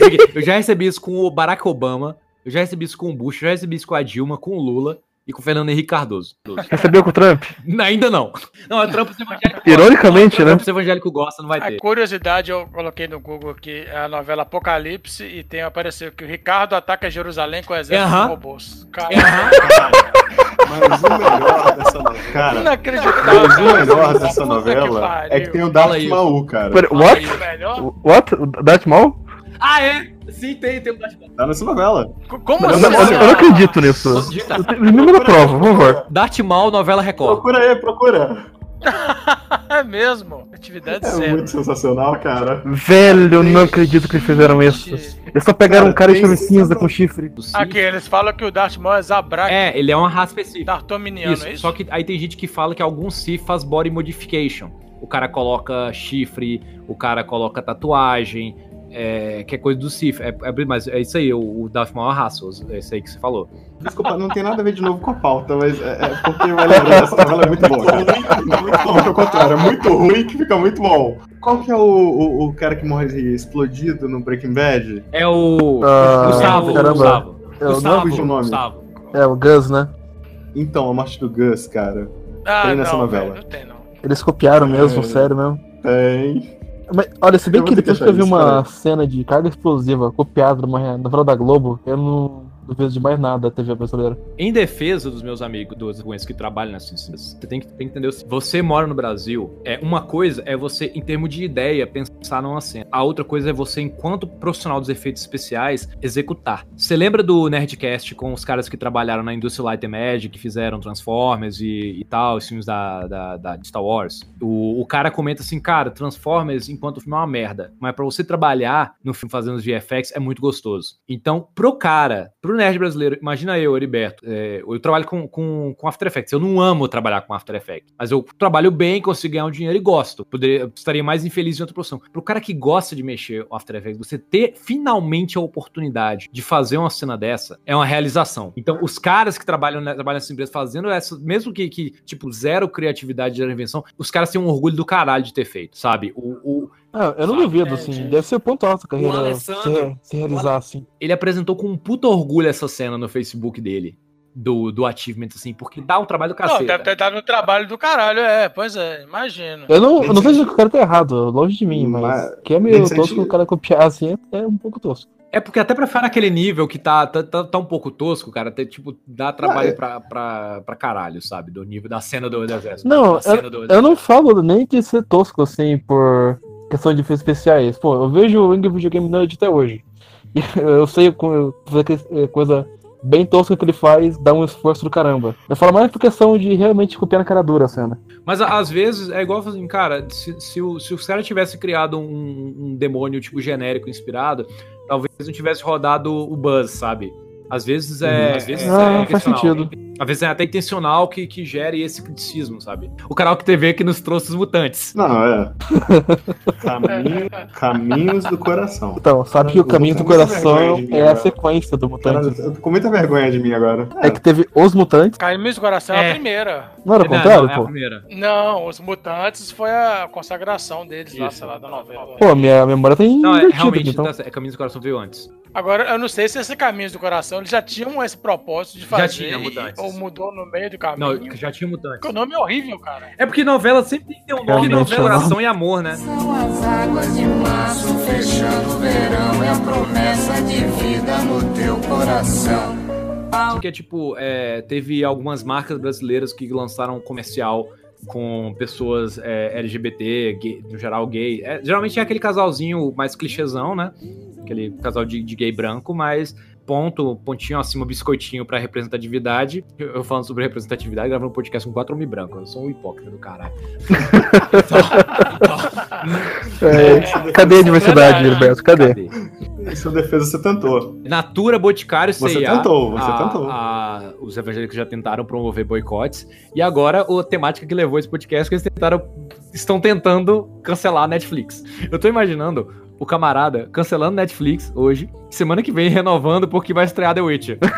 fiquei- eu já recebi isso com o Barack Obama, eu já recebi isso com o Bush, eu já recebi isso com a Dilma, com o Lula e com o Fernando Henrique Cardoso. Recebeu com o Trump? Ainda não. Não, é Trump evangélico. Ironicamente, Não, né? Trump evangélico gosta, não vai A ter. curiosidade, eu coloquei no Google aqui é a novela Apocalipse e tem apareceu que o Ricardo ataca Jerusalém com o exército Aham. de robôs. Cara, Mas o melhor dessa novela. Cara, inacreditável. mas o melhor dessa que novela pariu. é que tem o Darth aí. Maul, cara. What? What? O Darth Maul? Ah, é? Sim, tem, tem um Batman. Tá nessa novela. C- Como Eu, assim? não- eu não- eu não acredito nisso. Me manda prova, por favor. Darth Maul, novela Record. Procura aí, procura. É mesmo. Atividade É zero. muito sensacional, cara. Velho, eu não acredito que eles fizeram isso. Eles só pegaram um cara e chama cinza com chifre. Aqui, eles falam que o Darth Maul é Zabrak É, ele é uma raça específica. Dartominiano, Isso, é isso? só que aí tem gente que fala que algum Sith faz body modification. O cara coloca chifre, o cara coloca tatuagem, é, que é coisa do Sith. É, é- mas é isso aí, o, o Darth Maul é uma raça, é isso aí que você falou. Desculpa, não tem nada a ver de novo com a pauta, mas é, é porque vai lembrar, essa novela é muito boa. Muito bom, pelo contrário, é muito ruim que fica muito bom. Qual que é o, o, o cara que morre explodido no Breaking Bad? É o. Ah, Gustavo, caramba. Gustavo. É o Gustavo, nome do nome. Gustavo. É, o Gus, né? Então, a morte do Gus, cara. ah, tem nessa não, novela. velho, não tem, não. Eles copiaram mesmo, É. sério mesmo. Tem. Mas, olha, se bem Eu que depois que eu vi uma cena de carga explosiva copiada numa novela da Globo, eu não duvido de mais nada da TV brasileira. Em defesa dos meus amigos, dos ruins que trabalham nessas ciências, você tem que, tem que entender seguinte, Você mora no Brasil, é uma coisa é você, em termos de ideia, pensar numa cena. A outra coisa é você, enquanto profissional dos efeitos especiais, executar. Você lembra do Nerdcast com os caras que trabalharam na Industrial Light and Magic, que fizeram Transformers e, e tal, os filmes da, da, da Star Wars? O, o cara comenta assim, cara, Transformers, enquanto filme é uma merda, mas pra você trabalhar no filme fazendo os VFX é muito gostoso. Então, pro cara, pro nerd brasileiro, imagina eu, Heriberto, é, eu trabalho com, com, com After Effects, eu não amo trabalhar com After Effects, mas eu trabalho bem, consigo ganhar um dinheiro e gosto. Poderia, estaria mais infeliz em outra profissão. Pro cara que gosta de mexer com After Effects, você ter finalmente a oportunidade de fazer uma cena dessa é uma realização. Então, os caras que trabalham, trabalham nessa empresa fazendo essa, mesmo que, que, tipo, zero criatividade, zero invenção, os caras têm um orgulho do caralho de ter feito, sabe? O, o, Ah, eu não Sabe, duvido, é, assim. gente. Deve ser o ponto alto da O carreira Alessandro- se, se realizar, assim. ele apresentou com um puta orgulho essa cena no Facebook dele. Do, do achievement, assim, porque dá um trabalho do Não, cacete. deve ter dado um trabalho do caralho, é, pois é, imagino. Eu não, eu não dizendo que o cara tá errado, longe de mim, mas, Mas- que é meio tosco sentido- o cara copiar assim é um pouco tosco. É porque até pra ficar naquele nível que tá, tá, tá, tá um pouco tosco, cara, até, tipo, dá trabalho Ah, é. pra, pra, pra caralho, sabe? Do nível da cena do, exército. Não, cena do Eu não falo nem de ser tosco, assim, por questão de efeitos especiais. Pô, eu vejo o Ingrid Videogame Nerd até hoje. E [laughs] eu sei fazer aquele- coisa bem tosca que ele faz, dá um esforço do caramba. Eu falo mais por questão de realmente copiar na cara dura a cena. Mas às vezes é igual assim, cara, se, se, o, se os caras tivessem criado um, um demônio tipo genérico inspirado, talvez não tivesse rodado o Buzz, sabe? Às vezes é. Uhum. Às vezes Ah, é faz intencional. sentido. Às vezes é até intencional que, que gere esse criticismo, sabe? O canal que TV que nos trouxe os mutantes. Não, é. [laughs] Caminho, caminhos do coração. Então, sabe que o caminho do coração é a agora. sequência do Cara, Mutante. eu tô com muita vergonha de mim agora. É que teve os mutantes, Caminhos do Coração é a É. primeira. não era o Não, contrário, não, é a pô? primeira. Não, os Mutantes foi a consagração deles lá, Isso. sei lá, da novela. Pô, minha memória tá Não, é, invertida realmente, aqui, então. tá, é Caminhos do Coração veio antes. Agora, eu não sei se esse Caminhos do Coração eles já tinham esse propósito de fazer. tinha e- Mutantes. ou mudou no meio do caminho. Não, já tinha mutantes. Porque o nome é horrível, cara. É porque novela sempre tem um nome, novela, é um coração e amor, né? São as águas de março fechando o verão, é a promessa de vida no teu coração. Porque, tipo, é, teve algumas marcas brasileiras que lançaram um comercial com pessoas é, LGBT, gay- no geral gay. É, geralmente é aquele casalzinho mais clichêzão, né? aquele casal de, de gay branco, mas ponto, pontinho acima, biscoitinho pra representatividade. Eu, eu falando sobre representatividade, gravando um podcast com quatro homens brancos. Eu sou um hipócrita do caralho. [laughs] É, cadê a diversidade. Gilberto? Cadê? Cadê? Em sua defesa, você tentou. Natura, Boticário, Você tentou, você a- tentou. a- os evangélicos já tentaram promover boicotes. E agora, a temática que levou esse podcast é que eles tentaram, estão tentando cancelar a Netflix. Eu tô imaginando o camarada cancelando Netflix hoje, semana que vem renovando porque vai estrear The Witcher. [laughs]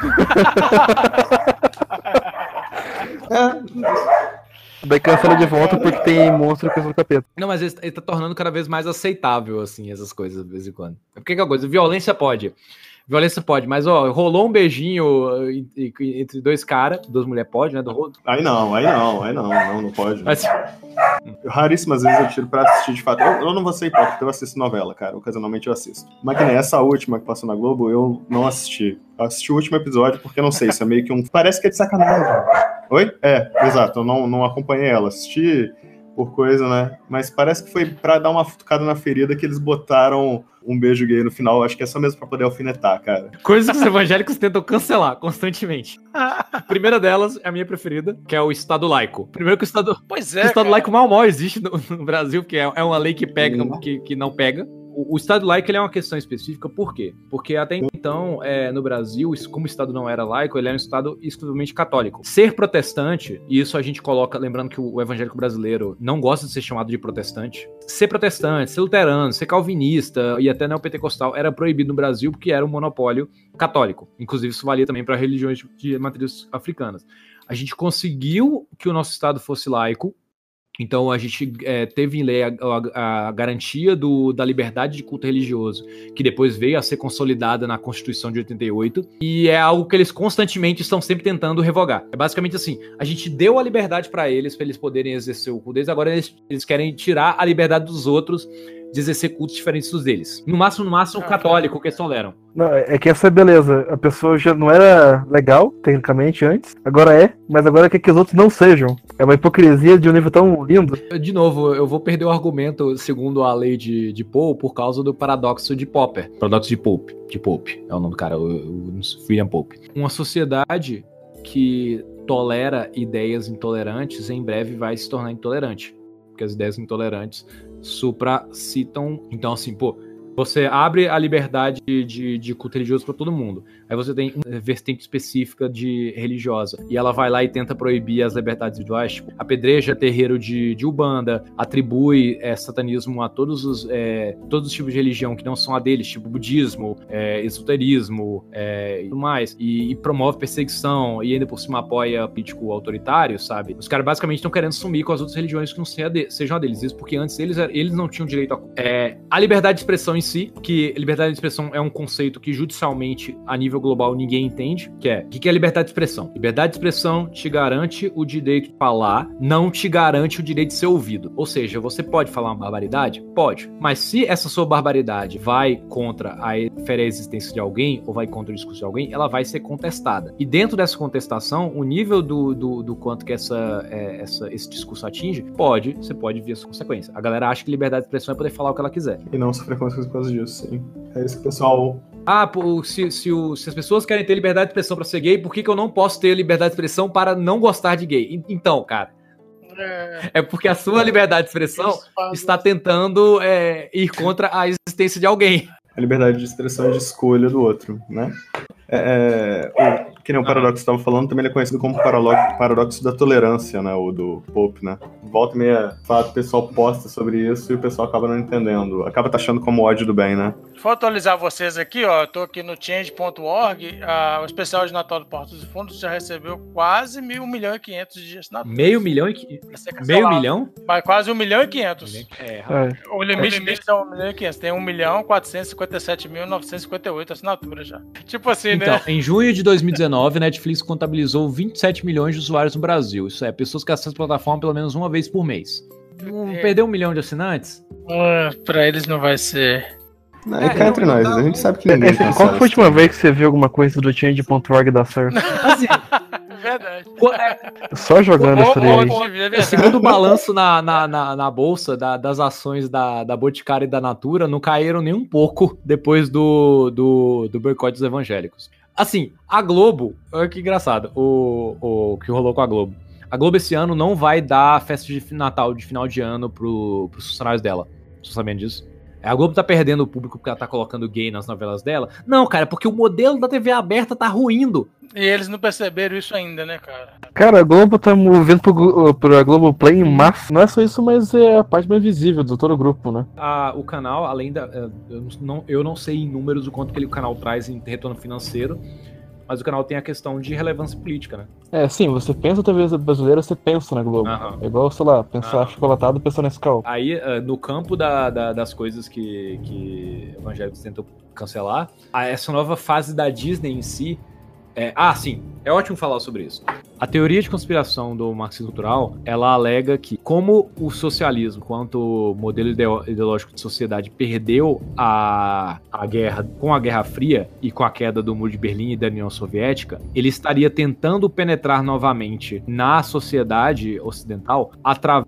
Daí cancela de volta porque tem monstro que é do capeta. Não, mas ele, ele tá tornando cada vez mais aceitável, assim, essas coisas de vez em quando. É porque que é uma coisa, violência pode. Violência pode, mas ó, rolou um beijinho en- en- entre dois caras, duas mulheres pode, né? Do, Aí não, aí não, aí não, não, não pode. mas, [laughs] Raríssimas vezes eu tiro pra assistir de fato. Eu, eu não vou ser hipócrita, eu assisto novela, cara. Ocasionalmente eu assisto. Mas que nem essa última que passou na Globo, eu não assisti. Eu assisti o último episódio porque eu não sei, isso é meio que um. Parece que é de sacanagem. Oi? É, exato. Eu não, não acompanhei ela. Assisti por coisa, né? Mas parece que foi pra dar uma futucada na ferida que eles botaram um beijo gay no final. Acho que é só mesmo pra poder alfinetar, cara. Coisas que os evangélicos tentam cancelar constantemente. A primeira delas é a minha preferida, que é o Estado laico. Primeiro que o Estado, Pois o é. Estado cara. laico mal mal existe no, no Brasil, porque é, é uma lei que pega, que, que não pega. O, Estado laico é uma questão específica, por quê? Porque até então, é, no Brasil, como o Estado não era laico, ele era um Estado exclusivamente católico. Ser protestante, e isso a gente coloca, lembrando que o, evangélico brasileiro não gosta de ser chamado de protestante. Ser protestante, ser luterano, ser calvinista e até neopentecostal era proibido no Brasil porque era um monopólio católico. Inclusive, isso valia também para religiões de, de matrizes africanas. A gente conseguiu que o nosso Estado fosse laico, então a gente é, teve em lei a, a- a garantia do- da liberdade de culto religioso, que depois veio a ser consolidada na Constituição de 88, e é algo que eles constantemente estão sempre tentando revogar. É basicamente assim: a gente deu a liberdade para eles, para eles poderem exercer o culto deles, agora eles, eles querem tirar a liberdade dos outros de exercer cultos diferentes dos deles. No máximo, no máximo, o católico que eles toleram. Não, é é que essa é beleza. A pessoa já não era legal, tecnicamente, antes. Agora é, mas agora quer que os outros não sejam. É uma hipocrisia de um nível tão lindo. De novo, eu vou perder o argumento segundo a lei de, de Poe por causa do paradoxo de Popper. Paradoxo de Pope. De Pope. É o nome do cara, o, o William Pope. Uma sociedade que tolera ideias intolerantes em breve vai se tornar intolerante. Porque as ideias intolerantes supracitam. Então, assim, pô. Você abre a liberdade de, de culto religioso para todo mundo. Aí você tem uma vertente específica de religiosa. E ela vai lá e tenta proibir as liberdades individuais. Tipo, apedreja terreiro de, de Ubanda, atribui é, satanismo a todos os, é, todos os tipos de religião que não são a deles, tipo budismo, é, esoterismo é, e tudo mais. E, e promove perseguição e ainda por cima apoia político autoritário, sabe? Os caras basicamente estão querendo sumir com as outras religiões que não sejam a sejam a deles. Isso porque antes eles, eles não tinham direito a. É, a liberdade de expressão em si, que liberdade de expressão é um conceito que judicialmente, a nível global, ninguém entende, que é, o que é liberdade de expressão? Liberdade de expressão te garante o direito de falar, não te garante o direito de ser ouvido. Ou seja, você pode falar uma barbaridade? Pode. Mas se essa sua barbaridade vai contra a fere a existência de alguém, ou vai contra o discurso de alguém, ela vai ser contestada. E dentro dessa contestação, o nível do, do, do quanto que essa, é, essa, esse discurso atinge, pode, você pode ver as consequências. A galera acha que liberdade de expressão é poder falar o que ela quiser. E não sofrer consequências causa disso, sim. É isso que o pessoal. Ah, pô, se, se, o- se as pessoas querem ter liberdade de expressão pra ser gay, por que, que eu não posso ter liberdade de expressão para não gostar de gay? En- Então, cara, É, é porque a sua liberdade de expressão está tentando é, ir contra a existência de alguém. A liberdade de expressão e de escolha do outro, né? É, é, o, que nem o paradoxo estava falando, também ele é conhecido como paradoxo da tolerância, né? O do Pope, né? Volta e meia, fala, o pessoal posta sobre isso e o pessoal acaba não entendendo. Acaba taxando como ódio do bem, né? Vou atualizar vocês aqui, ó. Eu tô aqui no change.org. ah, o especial de Natal do Portos dos Fundos já recebeu quase mil, milhão e quinhentos de assinaturas. Meio milhão e... ser Meio milhão? Mas quase um milhão e quinhentos. É, É. O limite é um milhão e quinhentos. Tem um milhão quatrocentos e cinquenta e sete mil novecentos e cinquenta e oito assinaturas já. Tipo assim, Então, né? em junho de 2019, a Netflix contabilizou 27 milhões de usuários no Brasil. Isso é, pessoas que acessam a plataforma pelo menos uma vez por mês. É. perdeu um milhão de assinantes? Ah, pra eles não vai ser. Não, É, e cá entre não, nós, não, a gente sabe que É, ninguém cancela qual foi a última vez que você viu alguma coisa do change.org dar certo? Assim, [laughs] verdade. É, Só jogando isso aí. ponto de vista, é verdade. Segundo o balanço na, na, na, na bolsa da- das ações da, da Boticário e da Natura, não caíram nem um pouco depois do, do, do boicote dos evangélicos. Assim, a Globo, olha que engraçado, o, o que rolou com a Globo. A Globo esse ano não vai dar festa de Natal de final de ano pro, pros funcionários dela. Vocês sabendo disso? A Globo tá perdendo o público porque ela tá colocando gay nas novelas dela? Não, cara, porque o modelo da TV aberta tá ruindo. E eles não perceberam isso ainda, né, cara? Cara, a Globo tá movendo pro, Glo- pra Globoplay em massa. Não é só isso, mas é a parte mais visível do todo o grupo, né? a- o canal, além da. eh, Eu não, eu não sei em números o quanto que ele, o canal traz em retorno financeiro, mas o canal tem a questão de relevância política, né? É, sim, você pensa TV brasileira, você pensa na Globo. Aham. É igual, sei lá, pensar Aham. chocolatado, pensar nesse cal. Aí, eh, no campo da- da- das coisas que, que evangélicos tentam cancelar, essa nova fase da Disney em si. É- ah, sim, é ótimo falar sobre isso. A teoria de conspiração do marxismo cultural, ela alega que como o socialismo, quanto modelo ideo- ideológico de sociedade, perdeu a, a guerra com a Guerra Fria e com a queda do Muro de Berlim e da União Soviética, ele estaria tentando penetrar novamente na sociedade ocidental através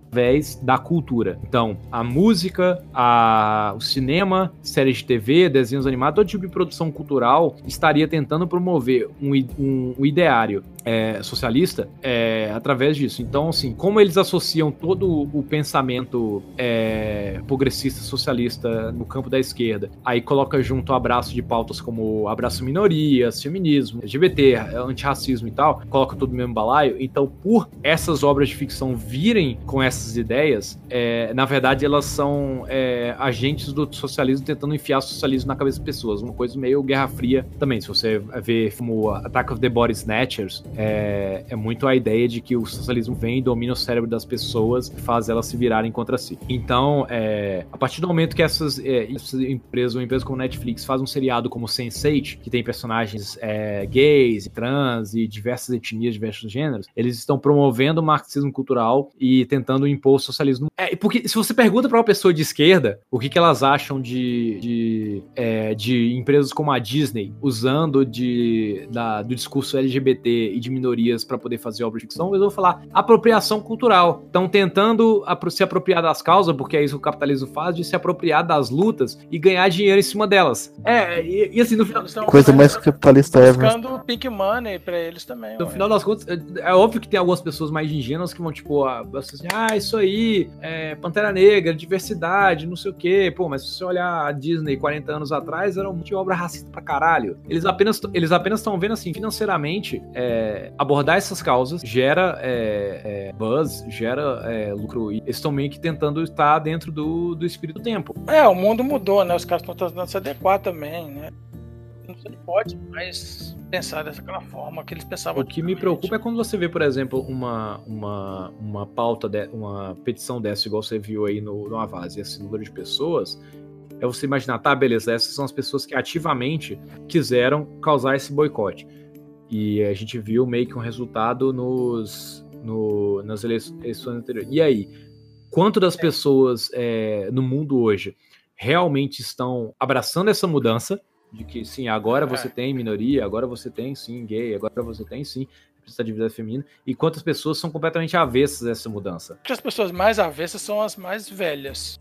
da cultura. Então, a música, a, o cinema, séries de TV, desenhos animados, todo tipo de produção cultural estaria tentando promover um, um- um ideário é, socialista é, através disso. Então, assim, como eles associam todo o pensamento é, progressista socialista no campo da esquerda, aí coloca junto abraço de pautas como abraço minorias, feminismo, LGBT, antirracismo e tal, coloca tudo no mesmo balaio. Então, por essas obras de ficção virem com essas ideias, é, na verdade elas são é, agentes do socialismo tentando enfiar socialismo na cabeça das pessoas. Uma coisa meio Guerra Fria também. Se você ver como Attack of the Body Snatchers, é, é muito a ideia de que o socialismo vem, domina o cérebro das pessoas e faz elas se virarem contra si. Então, é, a partir do momento que essas, é, essas empresas, uma empresa como Netflix, faz um seriado como Sense8, que tem personagens é, gays, trans e diversas etnias, diversos gêneros, eles estão promovendo o marxismo cultural e tentando impor o socialismo. É, porque se você pergunta para uma pessoa de esquerda o que, que elas acham de, de, é, de empresas como a Disney usando de, da- do discurso LGBT e de minorias para poder fazer obra de ficção, eles vão falar apropriação cultural. Estão tentando se apropriar das causas, porque é isso que o capitalismo faz, de se apropriar das lutas e ganhar dinheiro em cima delas. É, e, e assim, no final, Coisa mais capitalista ever. buscando pink money pra eles também. No ué. final das contas, é, é óbvio que tem algumas pessoas mais ingênuas que vão, tipo, ah, assim, ah, isso aí, é, Pantera Negra, diversidade, não sei o quê. Pô, mas se você olhar a Disney 40 anos atrás, era um monte de obra racista pra caralho. Eles apenas eles apenas estão vendo, assim, financeiramente, é, abordar essas causas gera é, é, buzz, gera é, lucro. E eles estão meio que tentando estar dentro do, do espírito do tempo. É, o mundo mudou, né? Os caras estão tentando se adequar também, né? Não se pode mais pensar daquela forma que eles pensavam. O que me preocupa é quando você vê, por exemplo, uma, uma, uma pauta, de, uma petição dessa, igual você viu aí no, no Avaz, esse número de pessoas, é você imaginar, tá, beleza, essas são as pessoas que ativamente quiseram causar esse boicote. E a gente viu meio que um resultado nos, no, nas eleições anteriores. E aí, quanto das pessoas é, no mundo hoje realmente estão abraçando essa mudança? De que sim, agora você É. tem minoria, agora você tem sim gay, agora você tem sim representatividade feminina, e quantas pessoas são completamente avessas a essa mudança. As pessoas mais avessas são as mais velhas.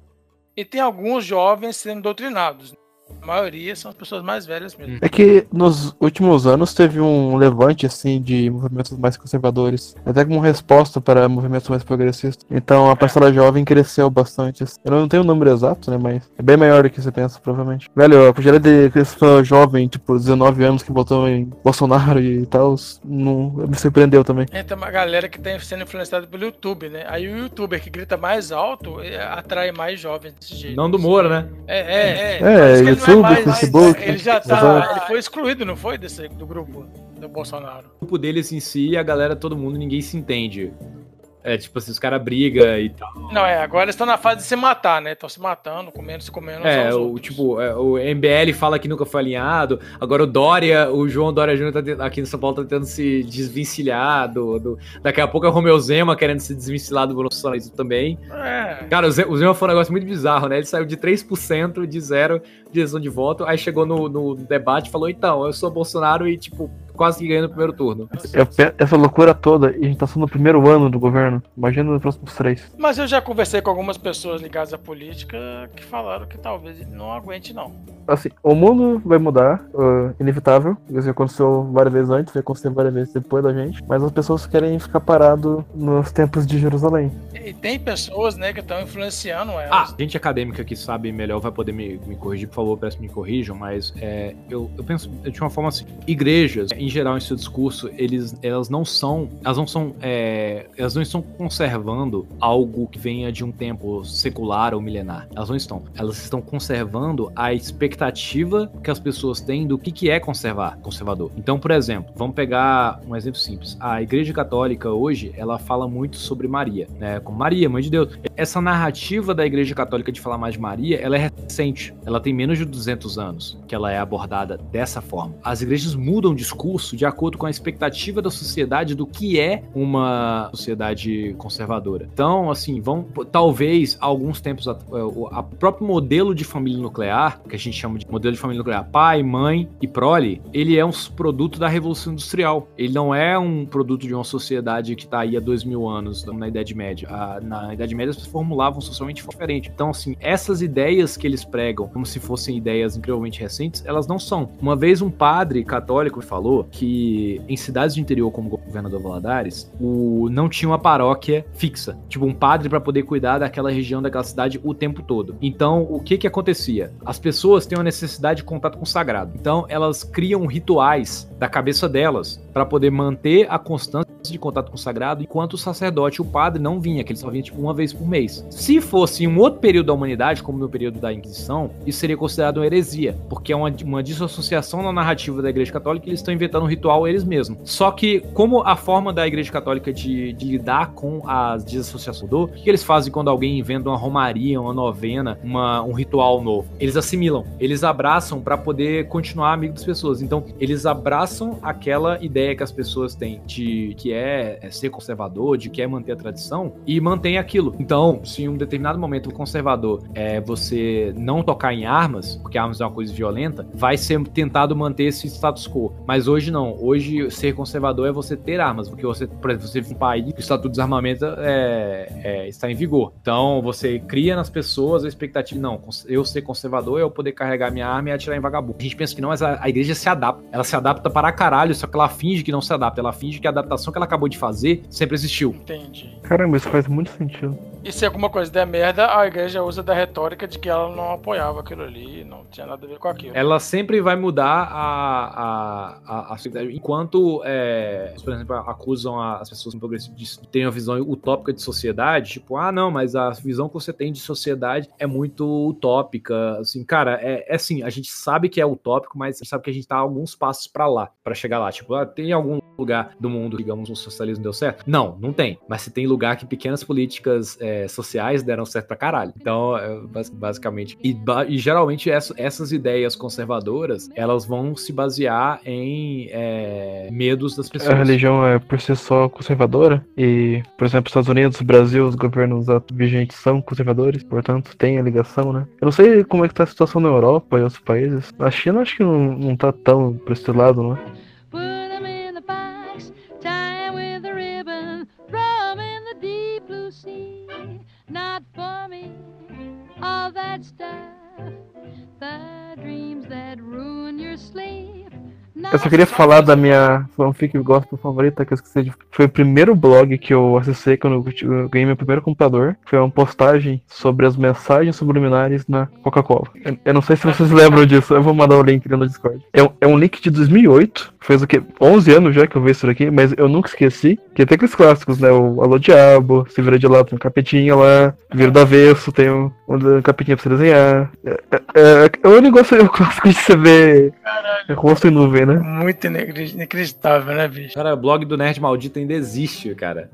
E tem alguns jovens sendo doutrinados. A maioria são as pessoas mais velhas mesmo. É que nos últimos anos teve um levante assim de movimentos mais conservadores, até como resposta para movimentos mais progressistas. Então a parcela jovem cresceu bastante. assim. Eu não tenho o número exato, né, mas é bem maior do que você pensa, provavelmente. Velho, a quantidade de pessoa jovem, tipo 19 anos que votou em Bolsonaro e tal, não me surpreendeu também. E tem uma galera que está sendo influenciada pelo YouTube, né? Aí o youtuber que grita mais alto eh, atrai mais jovens desse jeito. Não do Moura, né? É, é, é. É, Parece não YouTube, Facebook, Ele já tá. exato. Ele foi excluído, não foi? Desse, do grupo do Bolsonaro. O grupo deles em si, a galera, todo mundo, ninguém se entende. É tipo assim, os caras brigam e tal. Não, é, agora eles estão na fase de se matar, né? Estão se matando, comendo, se comendo. É, o tipo, é, o MBL fala que nunca foi alinhado. Agora o Dória, o João Dória Júnior tá aqui em São Paulo tá tentando se desvencilhar do, do- Daqui a pouco é o Romeu Zema querendo se desvencilhar do bolsonarismo também. É. Cara, o Zema, o Zema foi um negócio muito bizarro, né? Ele saiu de 3% de zero de decisão de voto, aí chegou no, no debate e falou: então, eu sou Bolsonaro e, tipo, quase que ganha no primeiro turno. Essa loucura toda, e a gente tá só no primeiro ano do governo. Imagina nos próximos três. Mas eu já conversei com algumas pessoas ligadas à política que falaram que talvez ele não aguente, não. Assim, o mundo vai mudar, uh, inevitável. Isso já aconteceu várias vezes antes, vai acontecer várias vezes depois da gente. Mas as pessoas querem ficar parado nos tempos de Jerusalém. E tem pessoas, né, que estão influenciando Ah, elas. gente acadêmica que sabe melhor vai poder me, me corrigir, por favor, peço que me corrijam, mas é, eu, eu penso de uma forma assim, igrejas, em geral, em seu discurso, eles, elas não são, elas não são, é, elas não estão conservando algo que venha de um tempo secular ou milenar, elas não estão, elas estão conservando a expectativa que as pessoas têm do que, que é conservar, conservador. Então, por exemplo, vamos pegar um exemplo simples, a igreja católica hoje, ela fala muito sobre Maria, né, como Maria, mãe de Deus, essa narrativa da Igreja Católica de falar mais de Maria, ela é recente. Ela tem menos de 200 anos que ela é abordada dessa forma. As igrejas mudam o discurso de acordo com a expectativa da sociedade do que é uma sociedade conservadora. Então, assim, vão talvez alguns tempos at- é, a próprio modelo de família nuclear, que a gente chama de modelo de família nuclear, pai, mãe e prole, ele é um produto da revolução industrial. Ele não é um produto de uma sociedade que está aí há dois mil anos na Idade Média. A- na Idade Média as formulavam socialmente diferente. Então, assim, essas ideias que eles pregam, como se fossem ideias incrivelmente recentes, elas não são. Uma vez um padre católico falou que em cidades do interior, como o governador Valadares, o, não tinha uma paróquia fixa. Tipo, um padre para poder cuidar daquela região, daquela cidade o tempo todo. Então, o que que acontecia? As pessoas têm uma necessidade de contato com o sagrado. Então, elas criam rituais da cabeça delas para poder manter a constância de contato com o sagrado, enquanto o sacerdote, o padre, não vinha, que ele só vinha tipo uma vez por mês. Se fosse um outro período da humanidade, como no período da Inquisição, isso seria considerado uma heresia, porque é uma, uma dissociação na narrativa da Igreja Católica eles estão inventando um ritual eles mesmos. Só que, como a forma da Igreja Católica de, de lidar com as desassociações mudou, o que eles fazem quando alguém inventa uma romaria, uma novena, uma, um ritual novo? Eles assimilam, eles abraçam para poder continuar amigo das pessoas. Então, eles abraçam aquela ideia que as pessoas têm de que é, é ser conservador, de que é manter a tradição e mantém aquilo. Então, se em um determinado momento o conservador é você não tocar em armas, porque armas é uma coisa violenta, vai ser tentado manter esse status quo. Mas hoje não. Hoje ser conservador é você ter armas, porque você, por exemplo, você vive um país que o estatuto de desarmamento é, é, está em vigor. Então, você cria nas pessoas a expectativa, não, eu ser conservador é eu poder carregar minha arma e atirar em vagabundo. A gente pensa que não, mas a, a igreja se adapta. Ela se adapta para caralho, só que ela finge que não se adapta. Ela finge que a adaptação ela acabou de fazer sempre existiu. Entendi. Caramba, isso faz muito sentido. E se alguma coisa der merda, a igreja usa da retórica de que ela não apoiava aquilo ali, não tinha nada a ver com aquilo. Ela sempre vai mudar a, a, a, a. Enquanto, é, por exemplo, acusam as pessoas progressistas de terem uma visão utópica de sociedade, tipo, ah, não, mas a visão que você tem de sociedade é muito utópica. Assim, cara, é, é assim, a gente sabe que é utópico, mas a gente sabe que a gente tá alguns passos para lá, para chegar lá. Tipo, ah, tem algum lugar do mundo, digamos, o socialismo deu certo? Não, não tem. Mas se tem lugar que pequenas políticas é, sociais deram certo pra caralho. Então, é, bas- basicamente. E, e geralmente essa- essas ideias conservadoras, elas vão se basear em é, medos das A pessoas. religião é por si só conservadora e, por exemplo, Estados Unidos, Brasil, os governos vigentes são conservadores, portanto tem a ligação, né? Eu não sei como é que tá a situação na Europa e outros países. Na China acho que não, não tá tão pra esse lado, não é? Not for me, all that stuff, Eu só queria falar da minha fanfic gospel favorita, que eu esqueci de. Foi o primeiro blog que eu acessei quando eu ganhei meu primeiro computador. Foi uma postagem sobre as mensagens subliminares na Coca-Cola. Eu- Eu não sei se vocês lembram disso, eu vou mandar o link ali no Discord. É um, é um link de 2008, fez o quê? 11 anos já que eu vi isso daqui, mas eu nunca esqueci. Que tem aqueles clássicos, né? O Alô Diabo, Se Vira de Lado, tem um capetinha lá, Vira do Avesso, tem um, um capetinha pra você desenhar. É, é, é, é o negócio o clássico de você ver rosto em nuvem, né? Muito inacri- inacreditável, né, bicho? Cara, o blog do Nerd Maldito ainda existe, cara.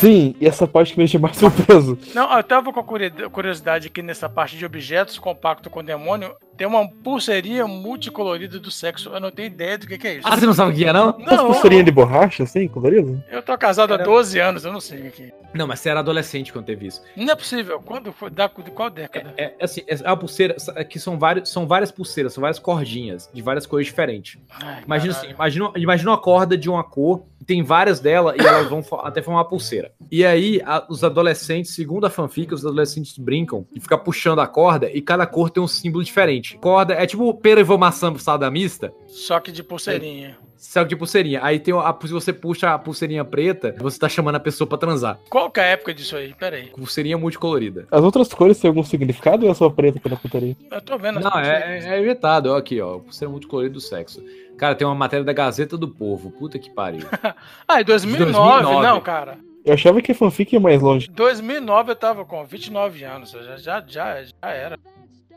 Sim, e essa parte que me deixa mais [laughs] surpreso. Não, eu tava com curiosidade aqui nessa parte de objetos compacto com demônio. Tem uma pulseirinha multicolorida do sexo. Eu não tenho ideia do que, que é isso. Ah, você não sabe o que é, não? As Não, pulseirinhas de borracha, assim, colorido? eu tô casado há 12 anos, eu não sei o que é. Não, mas você era adolescente quando teve isso. Não é possível. Quando foi? Da, de qual década? É, é assim, é a pulseira, é que são, vários, são várias pulseiras, são várias cordinhas, de várias cores diferentes. Ai, Imagina caralho. assim, imagina, imagina uma corda de uma cor, tem várias delas e elas vão até formar uma pulseira. E aí, a- os adolescentes, segundo a fanfic, os adolescentes brincam e ficam puxando a corda e cada cor tem um símbolo diferente. Corda é tipo pera e maçã salada mista, Só que de pulseirinha. só que de pulseirinha. Aí tem a, se você puxa a pulseirinha preta, você tá chamando a pessoa pra transar. Qual que é a época disso aí? Pera aí. Pulseirinha multicolorida. As outras cores têm algum significado ou é só preta pela putaria? Eu tô vendo. Não, pulseirinhas. é, é inventado. Ó, aqui, ó. Pulseira multicolorida do sexo. Cara, tem uma matéria da Gazeta do Povo. Puta que pariu. [laughs] Ah, em 2009, 2009. não, cara. Eu achava que a fanfic ia mais longe. Em 2009 eu tava com 29 anos. Eu já, já, já, já era.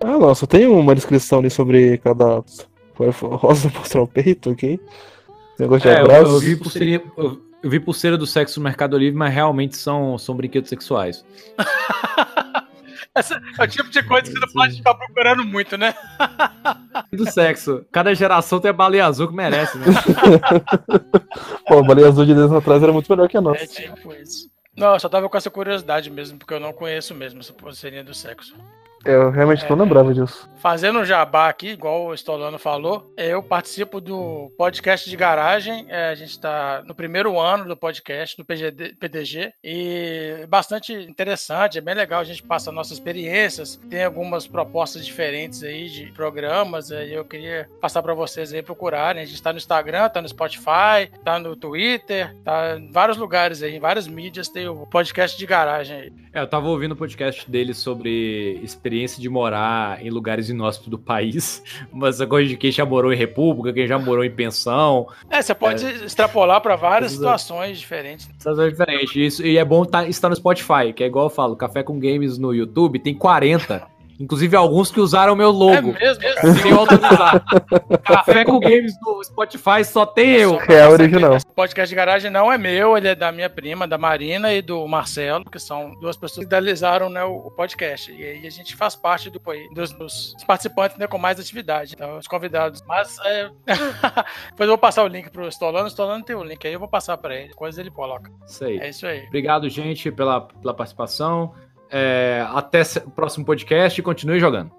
Ah, não, só tem uma descrição ali sobre cada rosa [laughs] mostrar o peito, ok? Negócio de É, eu, abraço. eu vi pulseirinha, eu, eu vi pulseira do sexo no Mercado Livre, mas realmente são, são brinquedos sexuais. [laughs] Essa é o tipo de coisa que você não pode ficar procurando muito, né? [laughs] Do sexo. Cada geração tem a baleia azul que merece, né? Pô, a baleia azul de 10 anos atrás era muito melhor que a nossa. É tipo isso. Não, eu só tava com essa curiosidade mesmo, porque eu não conheço mesmo essa pulseirinha do sexo. Eu realmente não É. lembrava disso. Fazendo um jabá aqui, igual o Stolano falou, eu participo do podcast de garagem. é, a gente está no primeiro ano do podcast, do PGD, PDG, e é bastante interessante, é bem legal. A gente passa nossas experiências, tem algumas propostas diferentes aí de programas. E eu queria passar para vocês aí procurarem. A gente está no Instagram, está no Spotify, está no Twitter, tá em vários lugares aí, em várias mídias. Tem o podcast de garagem aí. É, eu tava ouvindo o podcast dele sobre experiência de morar em lugares inóspitos do país. [laughs] Mas essa coisa de quem já morou em república, quem já morou em pensão. É, você pode extrapolar para várias situações diferentes. Coisas diferentes. Isso, e é bom tá, estar no Spotify, que é igual eu falo, Café com Games no YouTube tem 40. Inclusive alguns que usaram o meu É logo. mesmo, cara? sem autorizar. Café com Games no Spotify só tem eu. Real original. Esse podcast de garagem não é meu, ele é da minha prima, da Marina e do Marcelo, que são duas pessoas que idealizaram né, o o podcast. E aí a gente faz parte do, dos, dos participantes né, com mais atividade, então, os convidados. Mas é... [laughs] depois eu vou passar o link pro Stolano, o Stolano tem o link aí, eu vou passar para ele, depois ele coloca. Isso aí. É isso aí. Obrigado, gente, pela, pela participação. É, até o próximo podcast e continue jogando.